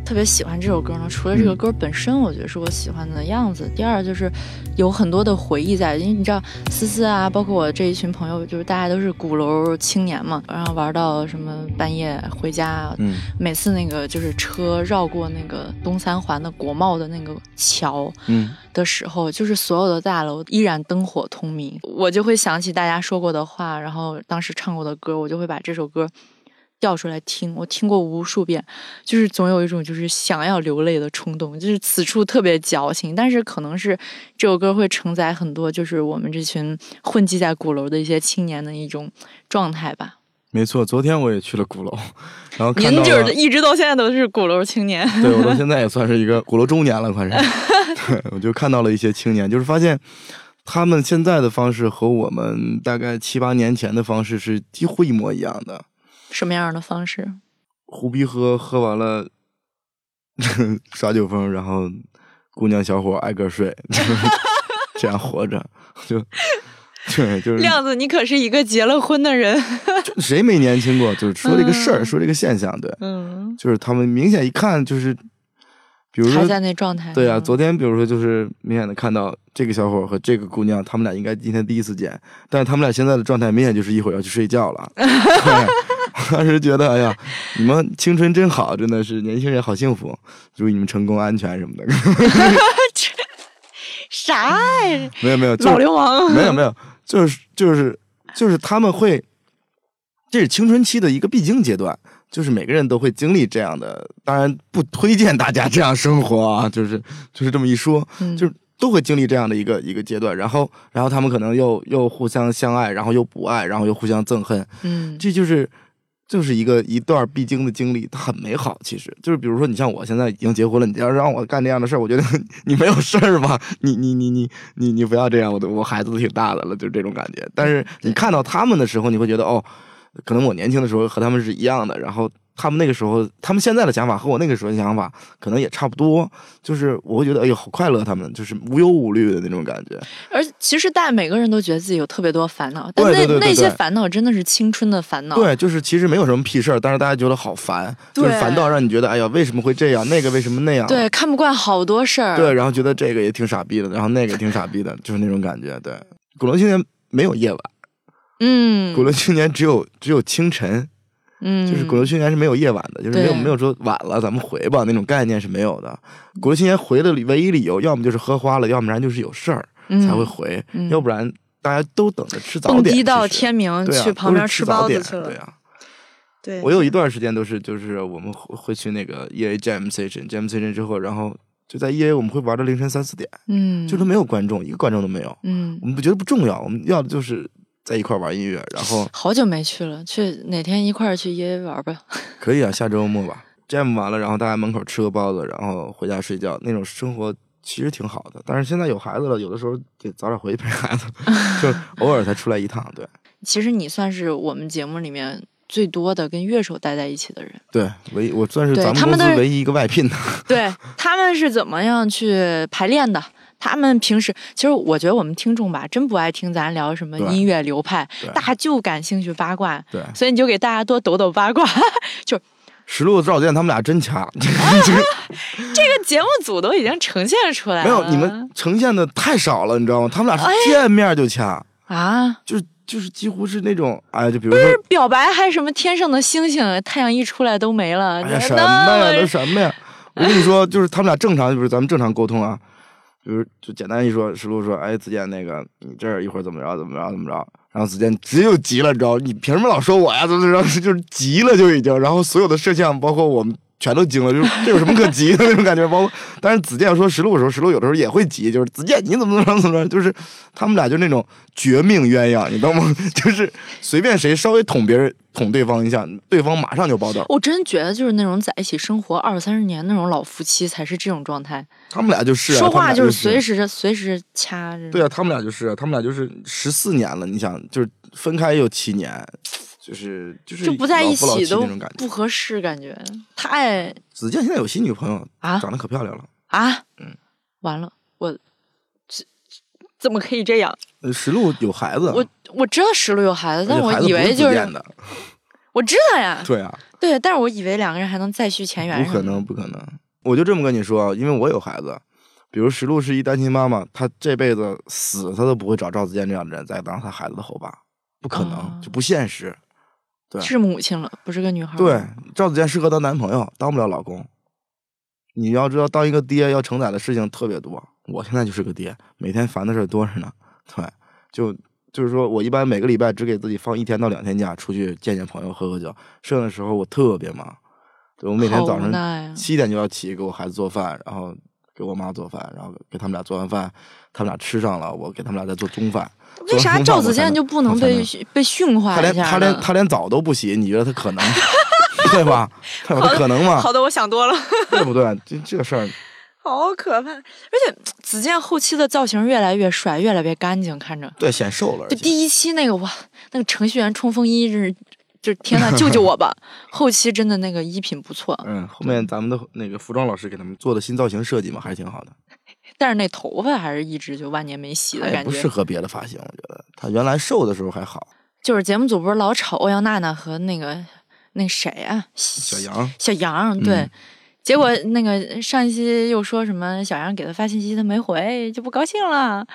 特别喜欢这首歌呢，除了这个歌本身，我觉得是我喜欢的样子。第二就是有很多的回忆在，因为你知道思思啊，包括我这一群朋友，就是大家都是鼓楼青年嘛，然后玩到什么半夜回家，嗯，每次那个就是车绕过那个东三环的国贸的那个桥，嗯，的时候，就是所有的大楼依然灯火通明，我就会想起大家说过的话，然后当时唱过的歌，我就会把这首歌。调出来听，我听过无数遍，就是总有一种就是想要流泪的冲动，就是此处特别矫情。但是可能是这首歌会承载很多，就是我们这群混迹在鼓楼的一些青年的一种状态吧。没错，昨天我也去了鼓楼，然后您就是一直到现在都是鼓楼青年。对，我到 现在也算是一个鼓楼中年了，快是。对，我就看到了一些青年，就是发现他们现在的方式和我们大概七八年前的方式是几乎一模一样的。什么样的方式？胡逼喝，喝完了 耍酒疯，然后姑娘小伙挨个睡，这样活着，就对，就是亮子，你可是一个结了婚的人，谁没年轻过？就是说这个事儿，说这个现象，对，嗯，就是他们明显一看就是，比如说还在那状态，对啊，昨天比如说就是明显的看到这个小伙和这个姑娘，他们俩应该今天第一次见，但是他们俩现在的状态明显就是一会儿要去睡觉了。当时觉得，哎呀，你们青春真好，真的是年轻人好幸福，祝你们成功安全什么的。啥？没有没有，老流氓。没有没有，就是就是就是他们会，这是青春期的一个必经阶段，就是每个人都会经历这样的。当然不推荐大家这样生活啊，就是就是这么一说，就是都会经历这样的一个一个阶段。然后然后他们可能又又互相相爱，然后又不爱，然后又互相憎恨。嗯，这就是。就是一个一段必经的经历，它很美好。其实就是，比如说，你像我现在已经结婚了，你要让我干这样的事儿，我觉得 你没有事儿吧？你你你你你你不要这样，我都我孩子都挺大的了，就是这种感觉。但是你看到他们的时候，你会觉得哦，可能我年轻的时候和他们是一样的，然后。他们那个时候，他们现在的想法和我那个时候的想法可能也差不多，就是我会觉得，哎呦，好快乐，他们就是无忧无虑的那种感觉。而其实，大家每个人都觉得自己有特别多烦恼，但那那些烦恼真的是青春的烦恼。对，就是其实没有什么屁事儿，但是大家觉得好烦，就是烦到让你觉得，哎呀，为什么会这样？那个为什么那样？对，看不惯好多事儿。对，然后觉得这个也挺傻逼的，然后那个挺傻逼的，就是那种感觉。对，鼓楼青年没有夜晚，嗯，鼓楼青年只有只有清晨。嗯，就是鼓楼青年是没有夜晚的，就是没有没有说晚了咱们回吧那种概念是没有的。鼓楼青年回的唯一理由，要么就是喝花了，要不然就是有事儿才会回，要不然大家都等着吃早点。蹦到天明去旁边吃包子去了。对呀，对。我有一段时间都是，就是我们会去那个 E A Jam Station，Jam Station 之后，然后就在 E A 我们会玩到凌晨三四点，嗯，就是没有观众，一个观众都没有，嗯，我们不觉得不重要，我们要的就是。在一块玩音乐，然后好久没去了，去哪天一块儿去夜玩吧？可以啊，下周末吧。jam 完了，然后大家门口吃个包子，然后回家睡觉，那种生活其实挺好的。但是现在有孩子了，有的时候得早点回去陪孩子，就偶尔才出来一趟。对，其实你算是我们节目里面最多的跟乐手待在一起的人。对，唯我算是咱们公司唯一一个外聘的。对他们是怎么样去排练的？他们平时其实，我觉得我们听众吧，真不爱听咱聊什么音乐流派，大家就感兴趣八卦。对，所以你就给大家多抖抖八卦。就石路赵健他们俩真掐，这个节目组都已经呈现出来了。没有，你们呈现的太少了，你知道吗？他们俩是见面就掐啊，就是就是几乎是那种，哎，就比如说表白还是什么天上的星星，太阳一出来都没了。哎呀，什么呀？都什么呀？我跟你说，就是他们俩正常，就是咱们正常沟通啊。就是就简单一说，石璐说：“哎，子健，那个你这儿一会儿怎么着，怎么着，怎么着。”然后子健直接就急了，你知道？你凭什么老说我呀？怎么怎么着？就是急了就已经。然后所有的摄像，包括我们。全都惊了，就是 这有什么可急的那种感觉？包括，但是子健说实录的时候，实录有的时候也会急，就是子健你怎么怎么怎么着，就是他们俩就那种绝命鸳鸯，你知道吗？就是随便谁稍微捅别人捅对方一下，对方马上就爆豆。我真觉得就是那种在一起生活二三十年那种老夫妻才是这种状态。他们俩就是，说话就是随时随时掐着。对啊，他们俩就是，他们俩就是十四年了，你想，就是分开有七年。就是就是就不在一起都不合适，感觉太。子健现在有新女朋友啊，长得可漂亮了啊。嗯，完了，我这怎么可以这样？呃，石路有孩子，我我知道石路有孩子，但我以为就是，我知道呀，对啊，对，但是我以为两个人还能再续前缘。不可能，不可能。我就这么跟你说，因为我有孩子。比如石璐是一单亲妈妈，她这辈子死她都不会找赵子健这样的人再当她孩子的后爸，不可能，就不现实。对，是母亲了，不是个女孩。对，赵子健适合当男朋友，当不了老公。你要知道，当一个爹要承载的事情特别多。我现在就是个爹，每天烦的事多着呢。对，就就是说我一般每个礼拜只给自己放一天到两天假，出去见见朋友，喝喝酒。剩下的时候我特别忙，对我每天早上七点就要起，给我孩子做饭，然后。给我妈做饭，然后给他们俩做完饭，他们俩吃上了，我给他们俩再做中饭。为啥赵子健就不能被被驯化一下？他连他连他连澡都不洗，你觉得他可能 对吧？他可能吗？好的，我想多了，对不对？这这个事儿 好可怕。而且子健后期的造型越来越帅，越来越干净，看着对显瘦了。就第一期那个哇，那个程序员冲锋衣是。就是天呐，救救我吧！后期真的那个衣品不错。嗯，后面咱们的那个服装老师给他们做的新造型设计嘛，还是挺好的。但是那头发还是一直就万年没洗的感觉。不适合别的发型，我觉得他原来瘦的时候还好。就是节目组不是老吵欧阳娜娜和那个那谁啊？小杨。小杨对，结果那个上一期又说什么小杨给他发信息他没回，就不高兴了。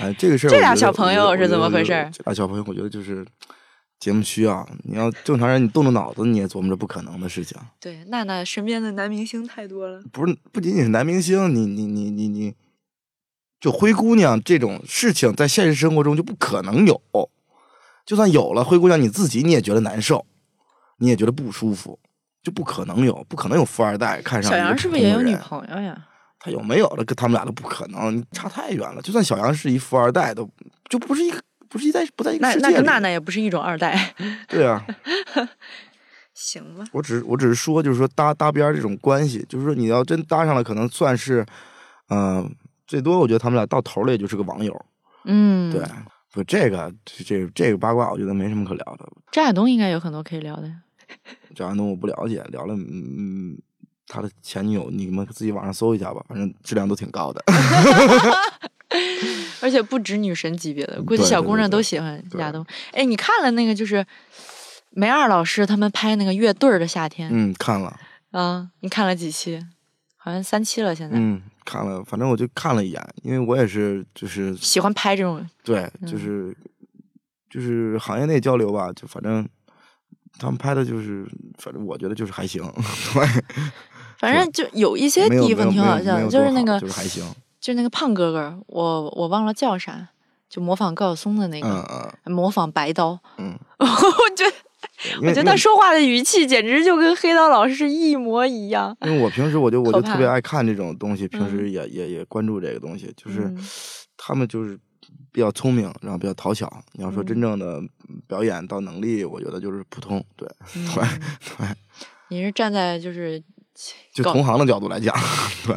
哎，这个事儿，这俩小朋友是怎么回事？这俩小朋友，我觉得就是。节目需要，你要正常人，你动动脑子，你也琢磨着不可能的事情。对，娜娜身边的男明星太多了。不是，不仅仅是男明星，你你你你你，就灰姑娘这种事情，在现实生活中就不可能有。就算有了，灰姑娘你自己你也觉得难受，你也觉得不舒服，就不可能有，不可能有富二代看上小杨是不是也有女朋友呀？他有没有了？跟他们俩都不可能，差太远了。就算小杨是一富二代，都就不是一个。不是一在不在一个世界那那跟娜娜也不是一种二代。对啊，行吧。我只是我只是说，就是说搭搭边这种关系，就是说你要真搭上了，可能算是，嗯，最多我觉得他们俩到头了也就是个网友。嗯，对，不这个这这个八卦，我觉得没什么可聊的。张亚东应该有很多可以聊的。张亚东我不了解，聊了嗯，他的前女友，你们自己网上搜一下吧，反正质量都挺高的。而且不止女神级别的，估计小姑娘都喜欢亚东。哎，你看了那个就是梅二老师他们拍那个乐队的夏天？嗯，看了。啊，你看了几期？好像三期了，现在。嗯，看了，反正我就看了一眼，因为我也是就是喜欢拍这种。对，就是就是行业内交流吧，就反正他们拍的就是，反正我觉得就是还行。对反正就有一些地方挺好笑，就是那个就是还行。就那个胖哥哥，我我忘了叫啥，就模仿高晓松的那个，嗯模仿白刀。嗯，我觉得，我觉得他说话的语气简直就跟黑刀老师一模一样。因为我平时我就我就特别爱看这种东西，平时也也也关注这个东西，就是 他们就是比较聪明，然后比较讨巧。你要说真正的表演到能力，我觉得就是普通。对 对对。你是站在就是就同行的角度来讲，对。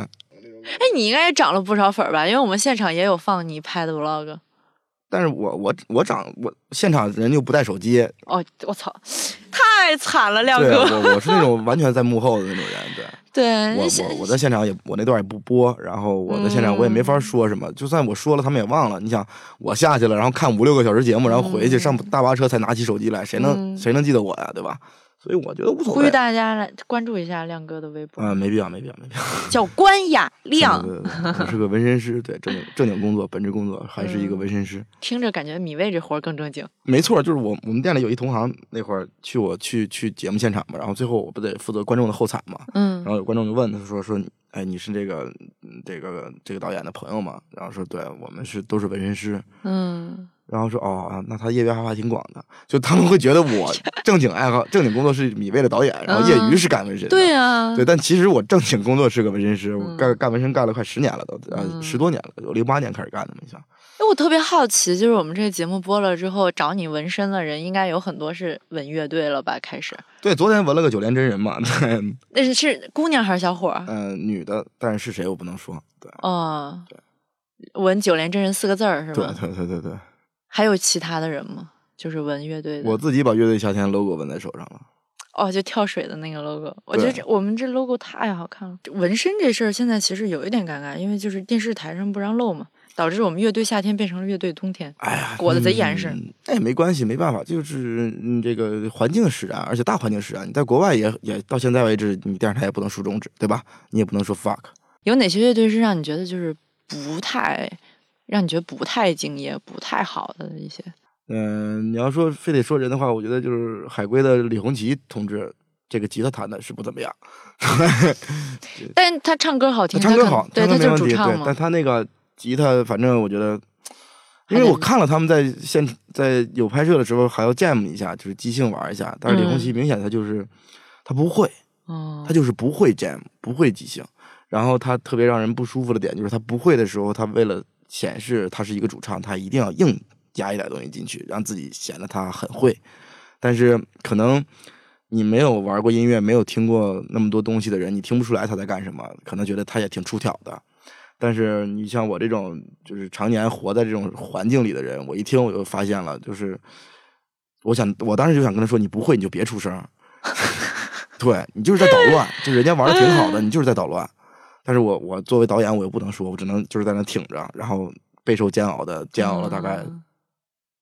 哎，你应该也涨了不少粉儿吧？因为我们现场也有放你拍的 vlog。但是我我我长我现场人就不带手机。哦，我操，太惨了，亮哥。我我是那种完全在幕后的那种人，对。对。我我我在现场也我那段也不播，然后我在现场我也没法说什么，就算我说了他们也忘了。你想我下去了，然后看五六个小时节目，然后回去上大巴车才拿起手机来，谁能谁能记得我呀？对吧？所以我觉得无所谓。呼吁大家来关注一下亮哥的微博。啊，没必要，没必要，没必要。叫关雅亮，我是个纹身师，对正经正经工作，本职工作还是一个纹身师。听着感觉米未这活更正经。没错，就是我我们店里有一同行，那会儿去我去去节目现场嘛，然后最后我不得负责观众的后采嘛，嗯，然后有观众就问他说说，哎，你是这个这个这个导演的朋友吗？然后说对，我们是都是纹身师，嗯。然后说哦，那他业余爱好还挺广的，就他们会觉得我 正经爱好、正经工作是米未的导演，然后业余是干纹身。对啊，对，但其实我正经工作是个纹身师，我干干纹身干了快十年了，都呃十多年了，我零八年开始干的，你想。哎，我特别好奇，就是我们这个节目播了之后，找你纹身的人应该有很多是纹乐队了吧？开始。对，昨天纹了个九连真人嘛。对。那是是姑娘还是小伙？嗯，女的，但是是谁我不能说。对。哦。对。纹九连真人四个字儿是吧？对对对对对。还有其他的人吗？就是纹乐队的。我自己把乐队夏天 logo 纹在手上了。哦，就跳水的那个 logo，我觉得这我们这 logo 太好看了。纹身这事儿现在其实有一点尴尬，因为就是电视台上不让露嘛。导致我们乐队夏天变成了乐队冬天。哎呀，裹得贼严实。那也没关系，没办法，就是这个环境使然，而且大环境使然。你在国外也也到现在为止，你电视台也不能竖中指，对吧？你也不能说 fuck。有哪些乐队是让你觉得就是不太让你觉得不太敬业、不太好的一些？嗯，你要说非得说人的话，我觉得就是海归的李红旗同志。这个吉他弹的是不怎么样，但他唱歌好听，唱歌好，对，他就是主唱嘛。但他那个吉他，反正我觉得，因为我看了他们在现在有拍摄的时候还要 jam 一下，就是即兴玩一下。但是李红旗明显他就是他不会，他就是不会 jam，不会即兴。然后他特别让人不舒服的点就是他不会的时候，他为了显示他是一个主唱，他一定要硬加一点东西进去，让自己显得他很会。但是可能。你没有玩过音乐，没有听过那么多东西的人，你听不出来他在干什么，可能觉得他也挺出挑的。但是你像我这种，就是常年活在这种环境里的人，我一听我就发现了，就是我想，我当时就想跟他说，你不会你就别出声，对你就是在捣乱，就人家玩的挺好的，你就是在捣乱。但是我我作为导演，我又不能说，我只能就是在那挺着，然后备受煎熬的煎熬了大概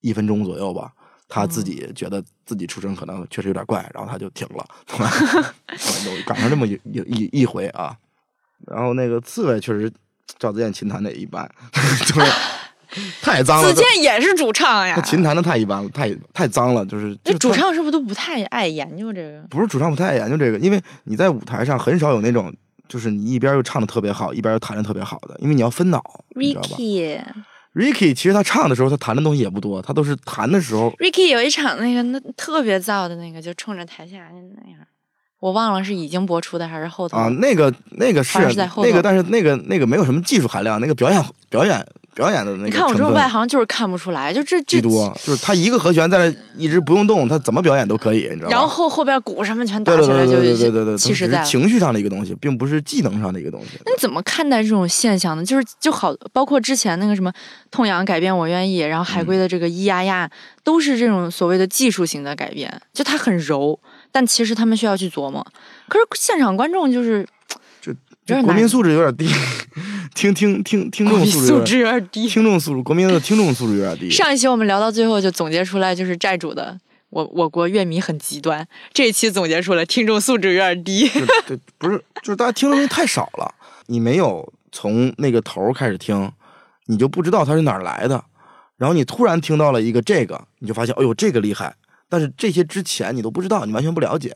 一分钟左右吧。他自己觉得自己出声可能确实有点怪，然后他就停了，有赶上这么一一一回啊。然后那个刺猬确实赵子健琴弹的也一般，就是太脏了。子健也是主唱呀，他琴弹的太一般了，太太脏了，就是那主唱是不是都不太爱研究这个？不是主唱不太爱研究这个，因为你在舞台上很少有那种，就是你一边又唱的特别好，一边又弹的特别好的，因为你要分脑，你知道吧？Ricky 其实他唱的时候，他弹的东西也不多，他都是弹的时候。Ricky 有一场那个那特别燥的那个，就冲着台下那样，我忘了是已经播出的还是后头啊？那个那个是那个，但是那个那个没有什么技术含量，那个表演表演。表演的那个，你看我这种外行就是看不出来，就这这多，就是他一个和弦在那一直不用动，他怎么表演都可以，你知道吗？然后后后边鼓什么全打起来，就对对对对，气势在，情绪上的一个东西，并不是技能上的一个东西。那你怎么看待这种现象呢？就是就好，包括之前那个什么痛痒改变我愿意，然后海龟的这个咿呀呀，都是这种所谓的技术型的改变，就它很柔，但其实他们需要去琢磨。可是现场观众就是。国民素质有点低，听听听听众素质有点低，听众素质国民的听众素质有点低。上一期我们聊到最后就总结出来，就是债主的我我国乐迷很极端。这一期总结出来，听众素质有点低。对，不是，就是大家听的东西太少了。你没有从那个头开始听，你就不知道它是哪儿来的。然后你突然听到了一个这个，你就发现，哎呦，这个厉害。但是这些之前你都不知道，你完全不了解。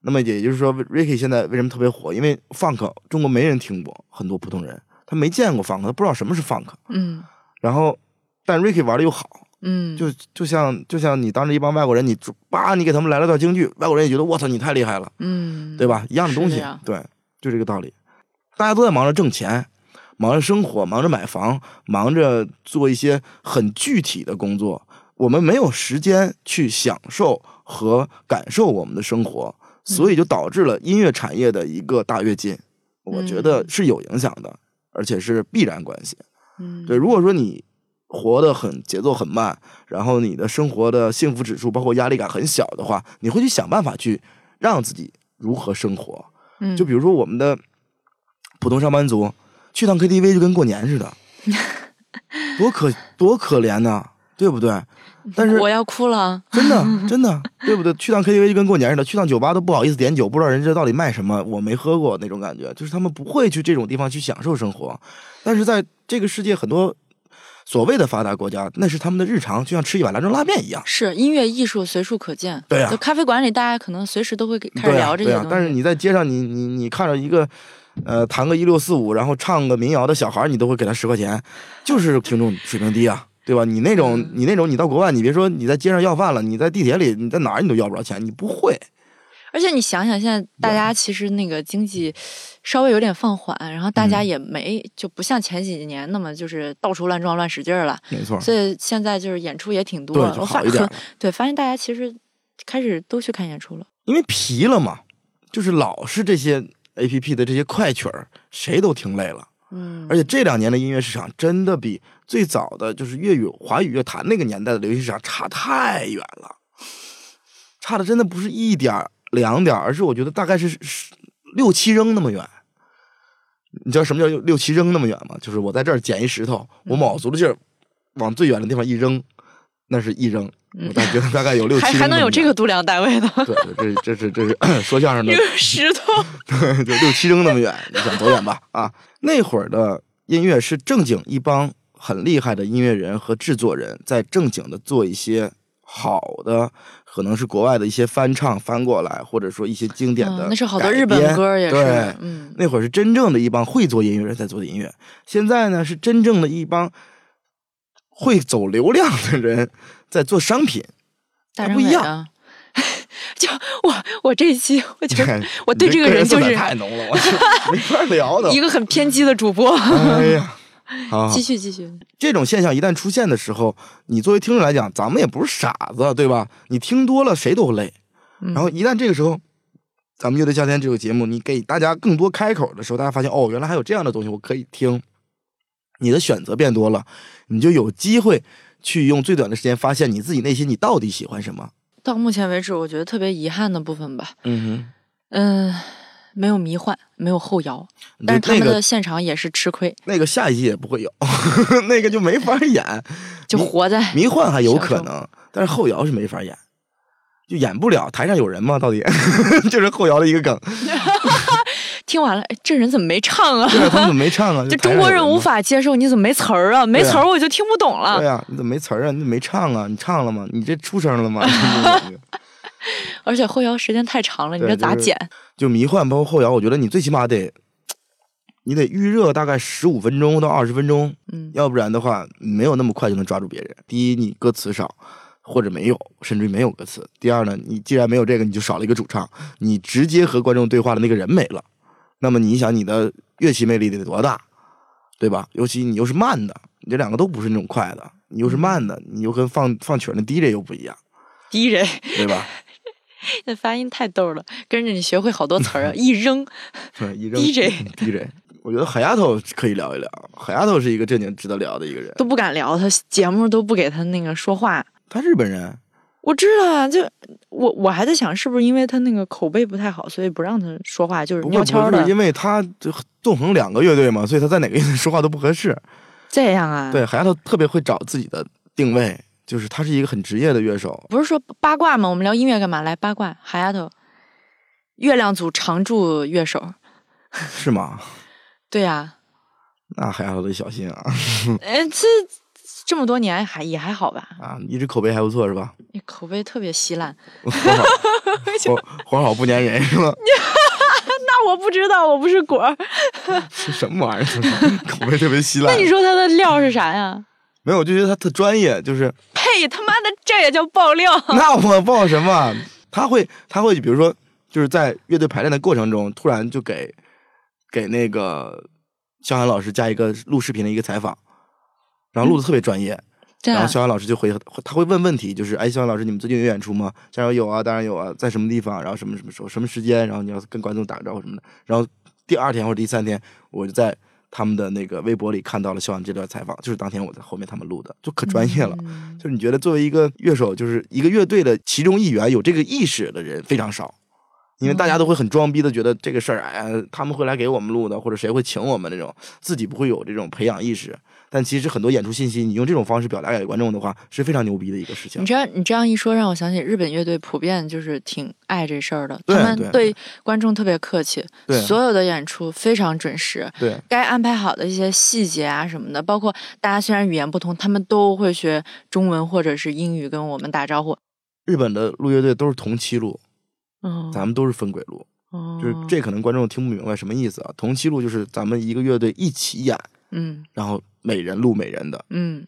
那么也就是说，Ricky 现在为什么特别火？因为 Funk 中国没人听过，很多普通人他没见过 Funk，他不知道什么是 Funk。嗯。然后，但 Ricky 玩的又好。嗯。就就像就像你当着一帮外国人，你叭你给他们来了段京剧，外国人也觉得我操你太厉害了。嗯。对吧？一样的东西。对，就这个道理。大家都在忙着挣钱，忙着生活，忙着买房，忙着做一些很具体的工作。我们没有时间去享受和感受我们的生活。所以就导致了音乐产业的一个大跃进，我觉得是有影响的，而且是必然关系。嗯，对，如果说你活得很节奏很慢，然后你的生活的幸福指数包括压力感很小的话，你会去想办法去让自己如何生活。嗯，就比如说我们的普通上班族去趟 KTV 就跟过年似的，多可多可怜呐，对不对？但是我要哭了，真的 真的，对不对？去趟 KTV 就跟过年似的，去趟酒吧都不好意思点酒，不知道人家到底卖什么，我没喝过那种感觉，就是他们不会去这种地方去享受生活。但是在这个世界很多所谓的发达国家，那是他们的日常，就像吃一碗兰州拉面一样。是音乐艺术随处可见，对呀。就咖啡馆里，大家可能随时都会开始聊这些东西。但是你在街上，你你你看着一个呃弹个一六四五，然后唱个民谣的小孩，你都会给他十块钱，就是听众水平低啊。对吧？你那种，你那种，你到国外，你别说你在街上要饭了，你在地铁里，你在哪儿你都要不着钱，你不会。而且你想想，现在大家其实那个经济稍微有点放缓，然后大家也没就不像前几年那么就是到处乱撞乱使劲儿了。没错。所以现在就是演出也挺多，我好一点。对，发现大家其实开始都去看演出了，因为疲了嘛，就是老是这些 A P P 的这些快曲儿，谁都听累了。嗯。而且这两年的音乐市场真的比。最早的就是粤语华语乐坛那个年代的流行市场差太远了，差的真的不是一点两点，而是我觉得大概是六七扔那么远。你知道什么叫六七扔那么远吗？就是我在这儿捡一石头，我卯足了劲儿往最远的地方一扔，那是一扔。我大觉得大概有六七，还还能有这个度量单位呢？对，这这是这是说相声的石头，对，就六七扔那么远，你想多远吧？啊，那会儿的音乐是正经一帮很厉害的音乐人和制作人在正经的做一些好的，可能是国外的一些翻唱翻过来，或者说一些经典的，那是好多日本歌也是，嗯，那会儿是真正的一帮会做音乐人在做的音乐，现在呢是真正的一帮会走流量的人。在做商品，不一样。就我我这一期，我觉得我对这个人就是太浓了，我没法聊的。一个很偏激的主播。哎呀，继续继续。这种现象一旦出现的时候，你作为听众来讲，咱们也不是傻子，对吧？你听多了谁都累。然后一旦这个时候，咱们乐队夏天这个节目，你给大家更多开口的时候，大家发现哦，原来还有这样的东西我可以听。你的选择变多了，你就有机会。去用最短的时间发现你自己内心你到底喜欢什么？到目前为止，我觉得特别遗憾的部分吧。嗯哼，嗯，没有迷幻，没有后摇，但是他们的现场也是吃亏。那个下一季也不会有，那个就没法演，就活在迷幻还有可能，但是后摇是没法演，就演不了。台上有人吗？到底 就是后摇的一个梗。听完了，这人怎么没唱啊？他怎么没唱啊？就中国人无法接受，你怎么没词儿啊？没词儿我就听不懂了。对呀，你怎么没词儿啊？你怎么没唱啊？你唱了吗？你这出声了吗？而且后摇时间太长了，你这咋剪？就迷幻包括后摇，我觉得你最起码得，你得预热大概十五分钟到二十分钟，嗯，要不然的话没有那么快就能抓住别人。第一，你歌词少或者没有，甚至于没有歌词。第二呢，你既然没有这个，你就少了一个主唱，你直接和观众对话的那个人没了。那么你想，你的乐器魅力得多大，对吧？尤其你又是慢的，你这两个都不是那种快的，你又是慢的，你又跟放放曲儿那 DJ 又不一样，DJ 对吧？那发音太逗了，跟着你学会好多词儿啊！一扔，一扔 DJ DJ，我觉得海丫头可以聊一聊，海丫头是一个正经值得聊的一个人，都不敢聊他节目都不给他那个说话，他日本人。我知道啊，就我我还在想，是不是因为他那个口碑不太好，所以不让他说话，就是悄悄的。因为他就纵横两个乐队嘛，所以他在哪个乐队说话都不合适。这样啊？对，海丫头特别会找自己的定位，就是他是一个很职业的乐手。不是说八卦吗？我们聊音乐干嘛？来八卦，海丫头，月亮组常驻乐手，是吗？对呀。那海丫头得小心啊。哎，这。这么多年还也还好吧？啊，一直口碑还不错是吧？你口碑特别稀烂，活 活好不粘人是吗？那我不知道，我不是果儿。是什么玩意儿？口碑特别稀烂。那你说他的料是啥呀？没有，我就觉得他特专业，就是。呸！他妈的，这也叫爆料？那我爆什么？他会，他会，比如说，就是在乐队排练的过程中，突然就给给那个肖寒老师加一个录视频的一个采访。然后录的特别专业，然后肖阳老师就回，他会问问题，就是哎，肖阳老师，你们最近有演出吗？加油有啊，当然有啊，在什么地方？然后什么什么时候、什么时间？然后你要跟观众打个招呼什么的。然后第二天或者第三天，我就在他们的那个微博里看到了肖阳这段采访，就是当天我在后面他们录的，就可专业了。就是你觉得作为一个乐手，就是一个乐队的其中一员，有这个意识的人非常少，因为大家都会很装逼的觉得这个事儿，哎，他们会来给我们录的，或者谁会请我们那种，自己不会有这种培养意识。但其实很多演出信息，你用这种方式表达给观众的话，是非常牛逼的一个事情。你这样你这样一说，让我想起日本乐队普遍就是挺爱这事儿的，他们对观众特别客气，所有的演出非常准时，对该安排好的一些细节啊什么的，包括大家虽然语言不通，他们都会学中文或者是英语跟我们打招呼。日本的录乐队都是同期录，嗯，咱们都是分轨录，就是这可能观众听不明白什么意思啊？同期录就是咱们一个乐队一起演，嗯，然后。每人录每人的，嗯，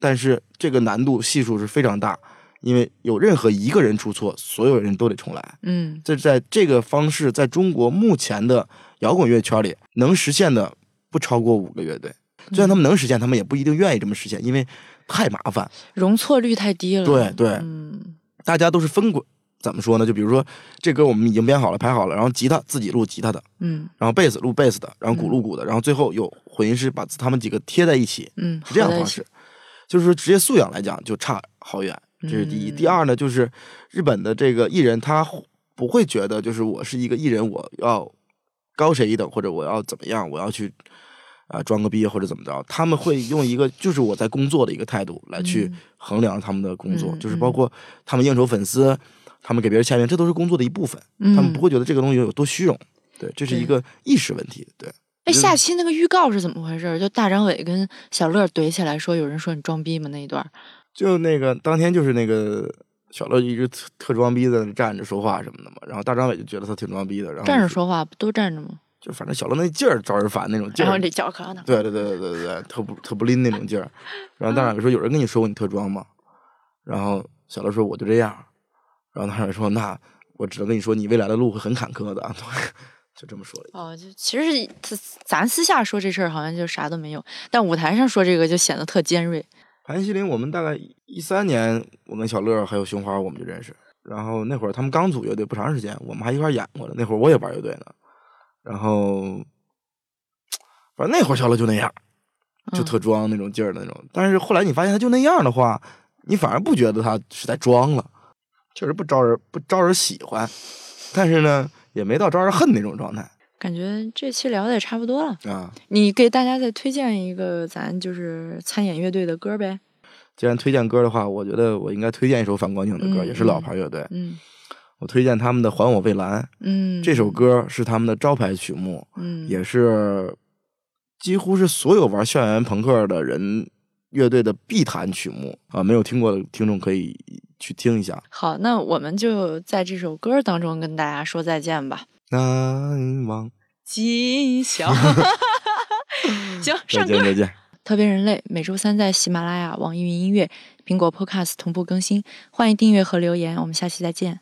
但是这个难度系数是非常大，因为有任何一个人出错，所有人都得重来，嗯，这在这个方式在中国目前的摇滚乐圈里能实现的不超过五个乐队，虽然他们能实现，他们也不一定愿意这么实现，因为太麻烦，容错率太低了，对对，嗯，大家都是分轨。怎么说呢？就比如说，这歌我们已经编好了、排好了，然后吉他自己录吉他的，嗯，然后贝斯录贝斯的，然后鼓录鼓的，然后最后有混音师把他们几个贴在一起，嗯，是这样的方式。就是说职业素养来讲就差好远，这是第一。第二呢，就是日本的这个艺人他不会觉得就是我是一个艺人，我要高谁一等，或者我要怎么样，我要去啊装个逼或者怎么着，他们会用一个就是我在工作的一个态度来去衡量他们的工作，就是包括他们应酬粉丝，他们给别人签名，这都是工作的一部分，他们不会觉得这个东西有多虚荣，对，这是一个意识问题，对。哎，下期那个预告是怎么回事？就大张伟跟小乐怼起来，说有人说你装逼吗？那一段，就那个当天就是那个小乐一直特特装逼在那站着说话什么的嘛，然后大张伟就觉得他挺装逼的，然后站着说话不都站着吗？就反正小乐那劲儿招人烦那种劲儿，然后这脚可能对对对对对对对，特不特不拎那种劲儿。然后大张伟说：“有人跟你说过你特装吗？”然后小乐说：“我就这样。”然后大张伟说：“那我只能跟你说，你未来的路会很坎坷的。”就这么说了哦，就其实他咱私下说这事儿好像就啥都没有，但舞台上说这个就显得特尖锐。盘西林，我们大概一三年，我跟小乐还有熊花我们就认识，然后那会儿他们刚组乐队不长时间，我们还一块演过呢。那会儿我也玩乐队呢，然后反正那会儿小乐就那样，就特装那种劲儿的那种。但是后来你发现他就那样的话，你反而不觉得他是在装了，确实不招人不招人喜欢。但是呢。也没到招人恨那种状态，感觉这期聊的也差不多了啊！你给大家再推荐一个咱就是参演乐队的歌呗。既然推荐歌的话，我觉得我应该推荐一首反光镜的歌，也是老牌乐队。嗯，我推荐他们的《还我蔚蓝》。嗯，这首歌是他们的招牌曲目。嗯，也是几乎是所有玩校园朋克的人乐队的必弹曲目啊！没有听过的听众可以。去听一下。好，那我们就在这首歌当中跟大家说再见吧。难忘今宵。行，上歌。再见，再见。特别人类每周三在喜马拉雅、网易云音乐、苹果 Podcast 同步更新，欢迎订阅和留言。我们下期再见。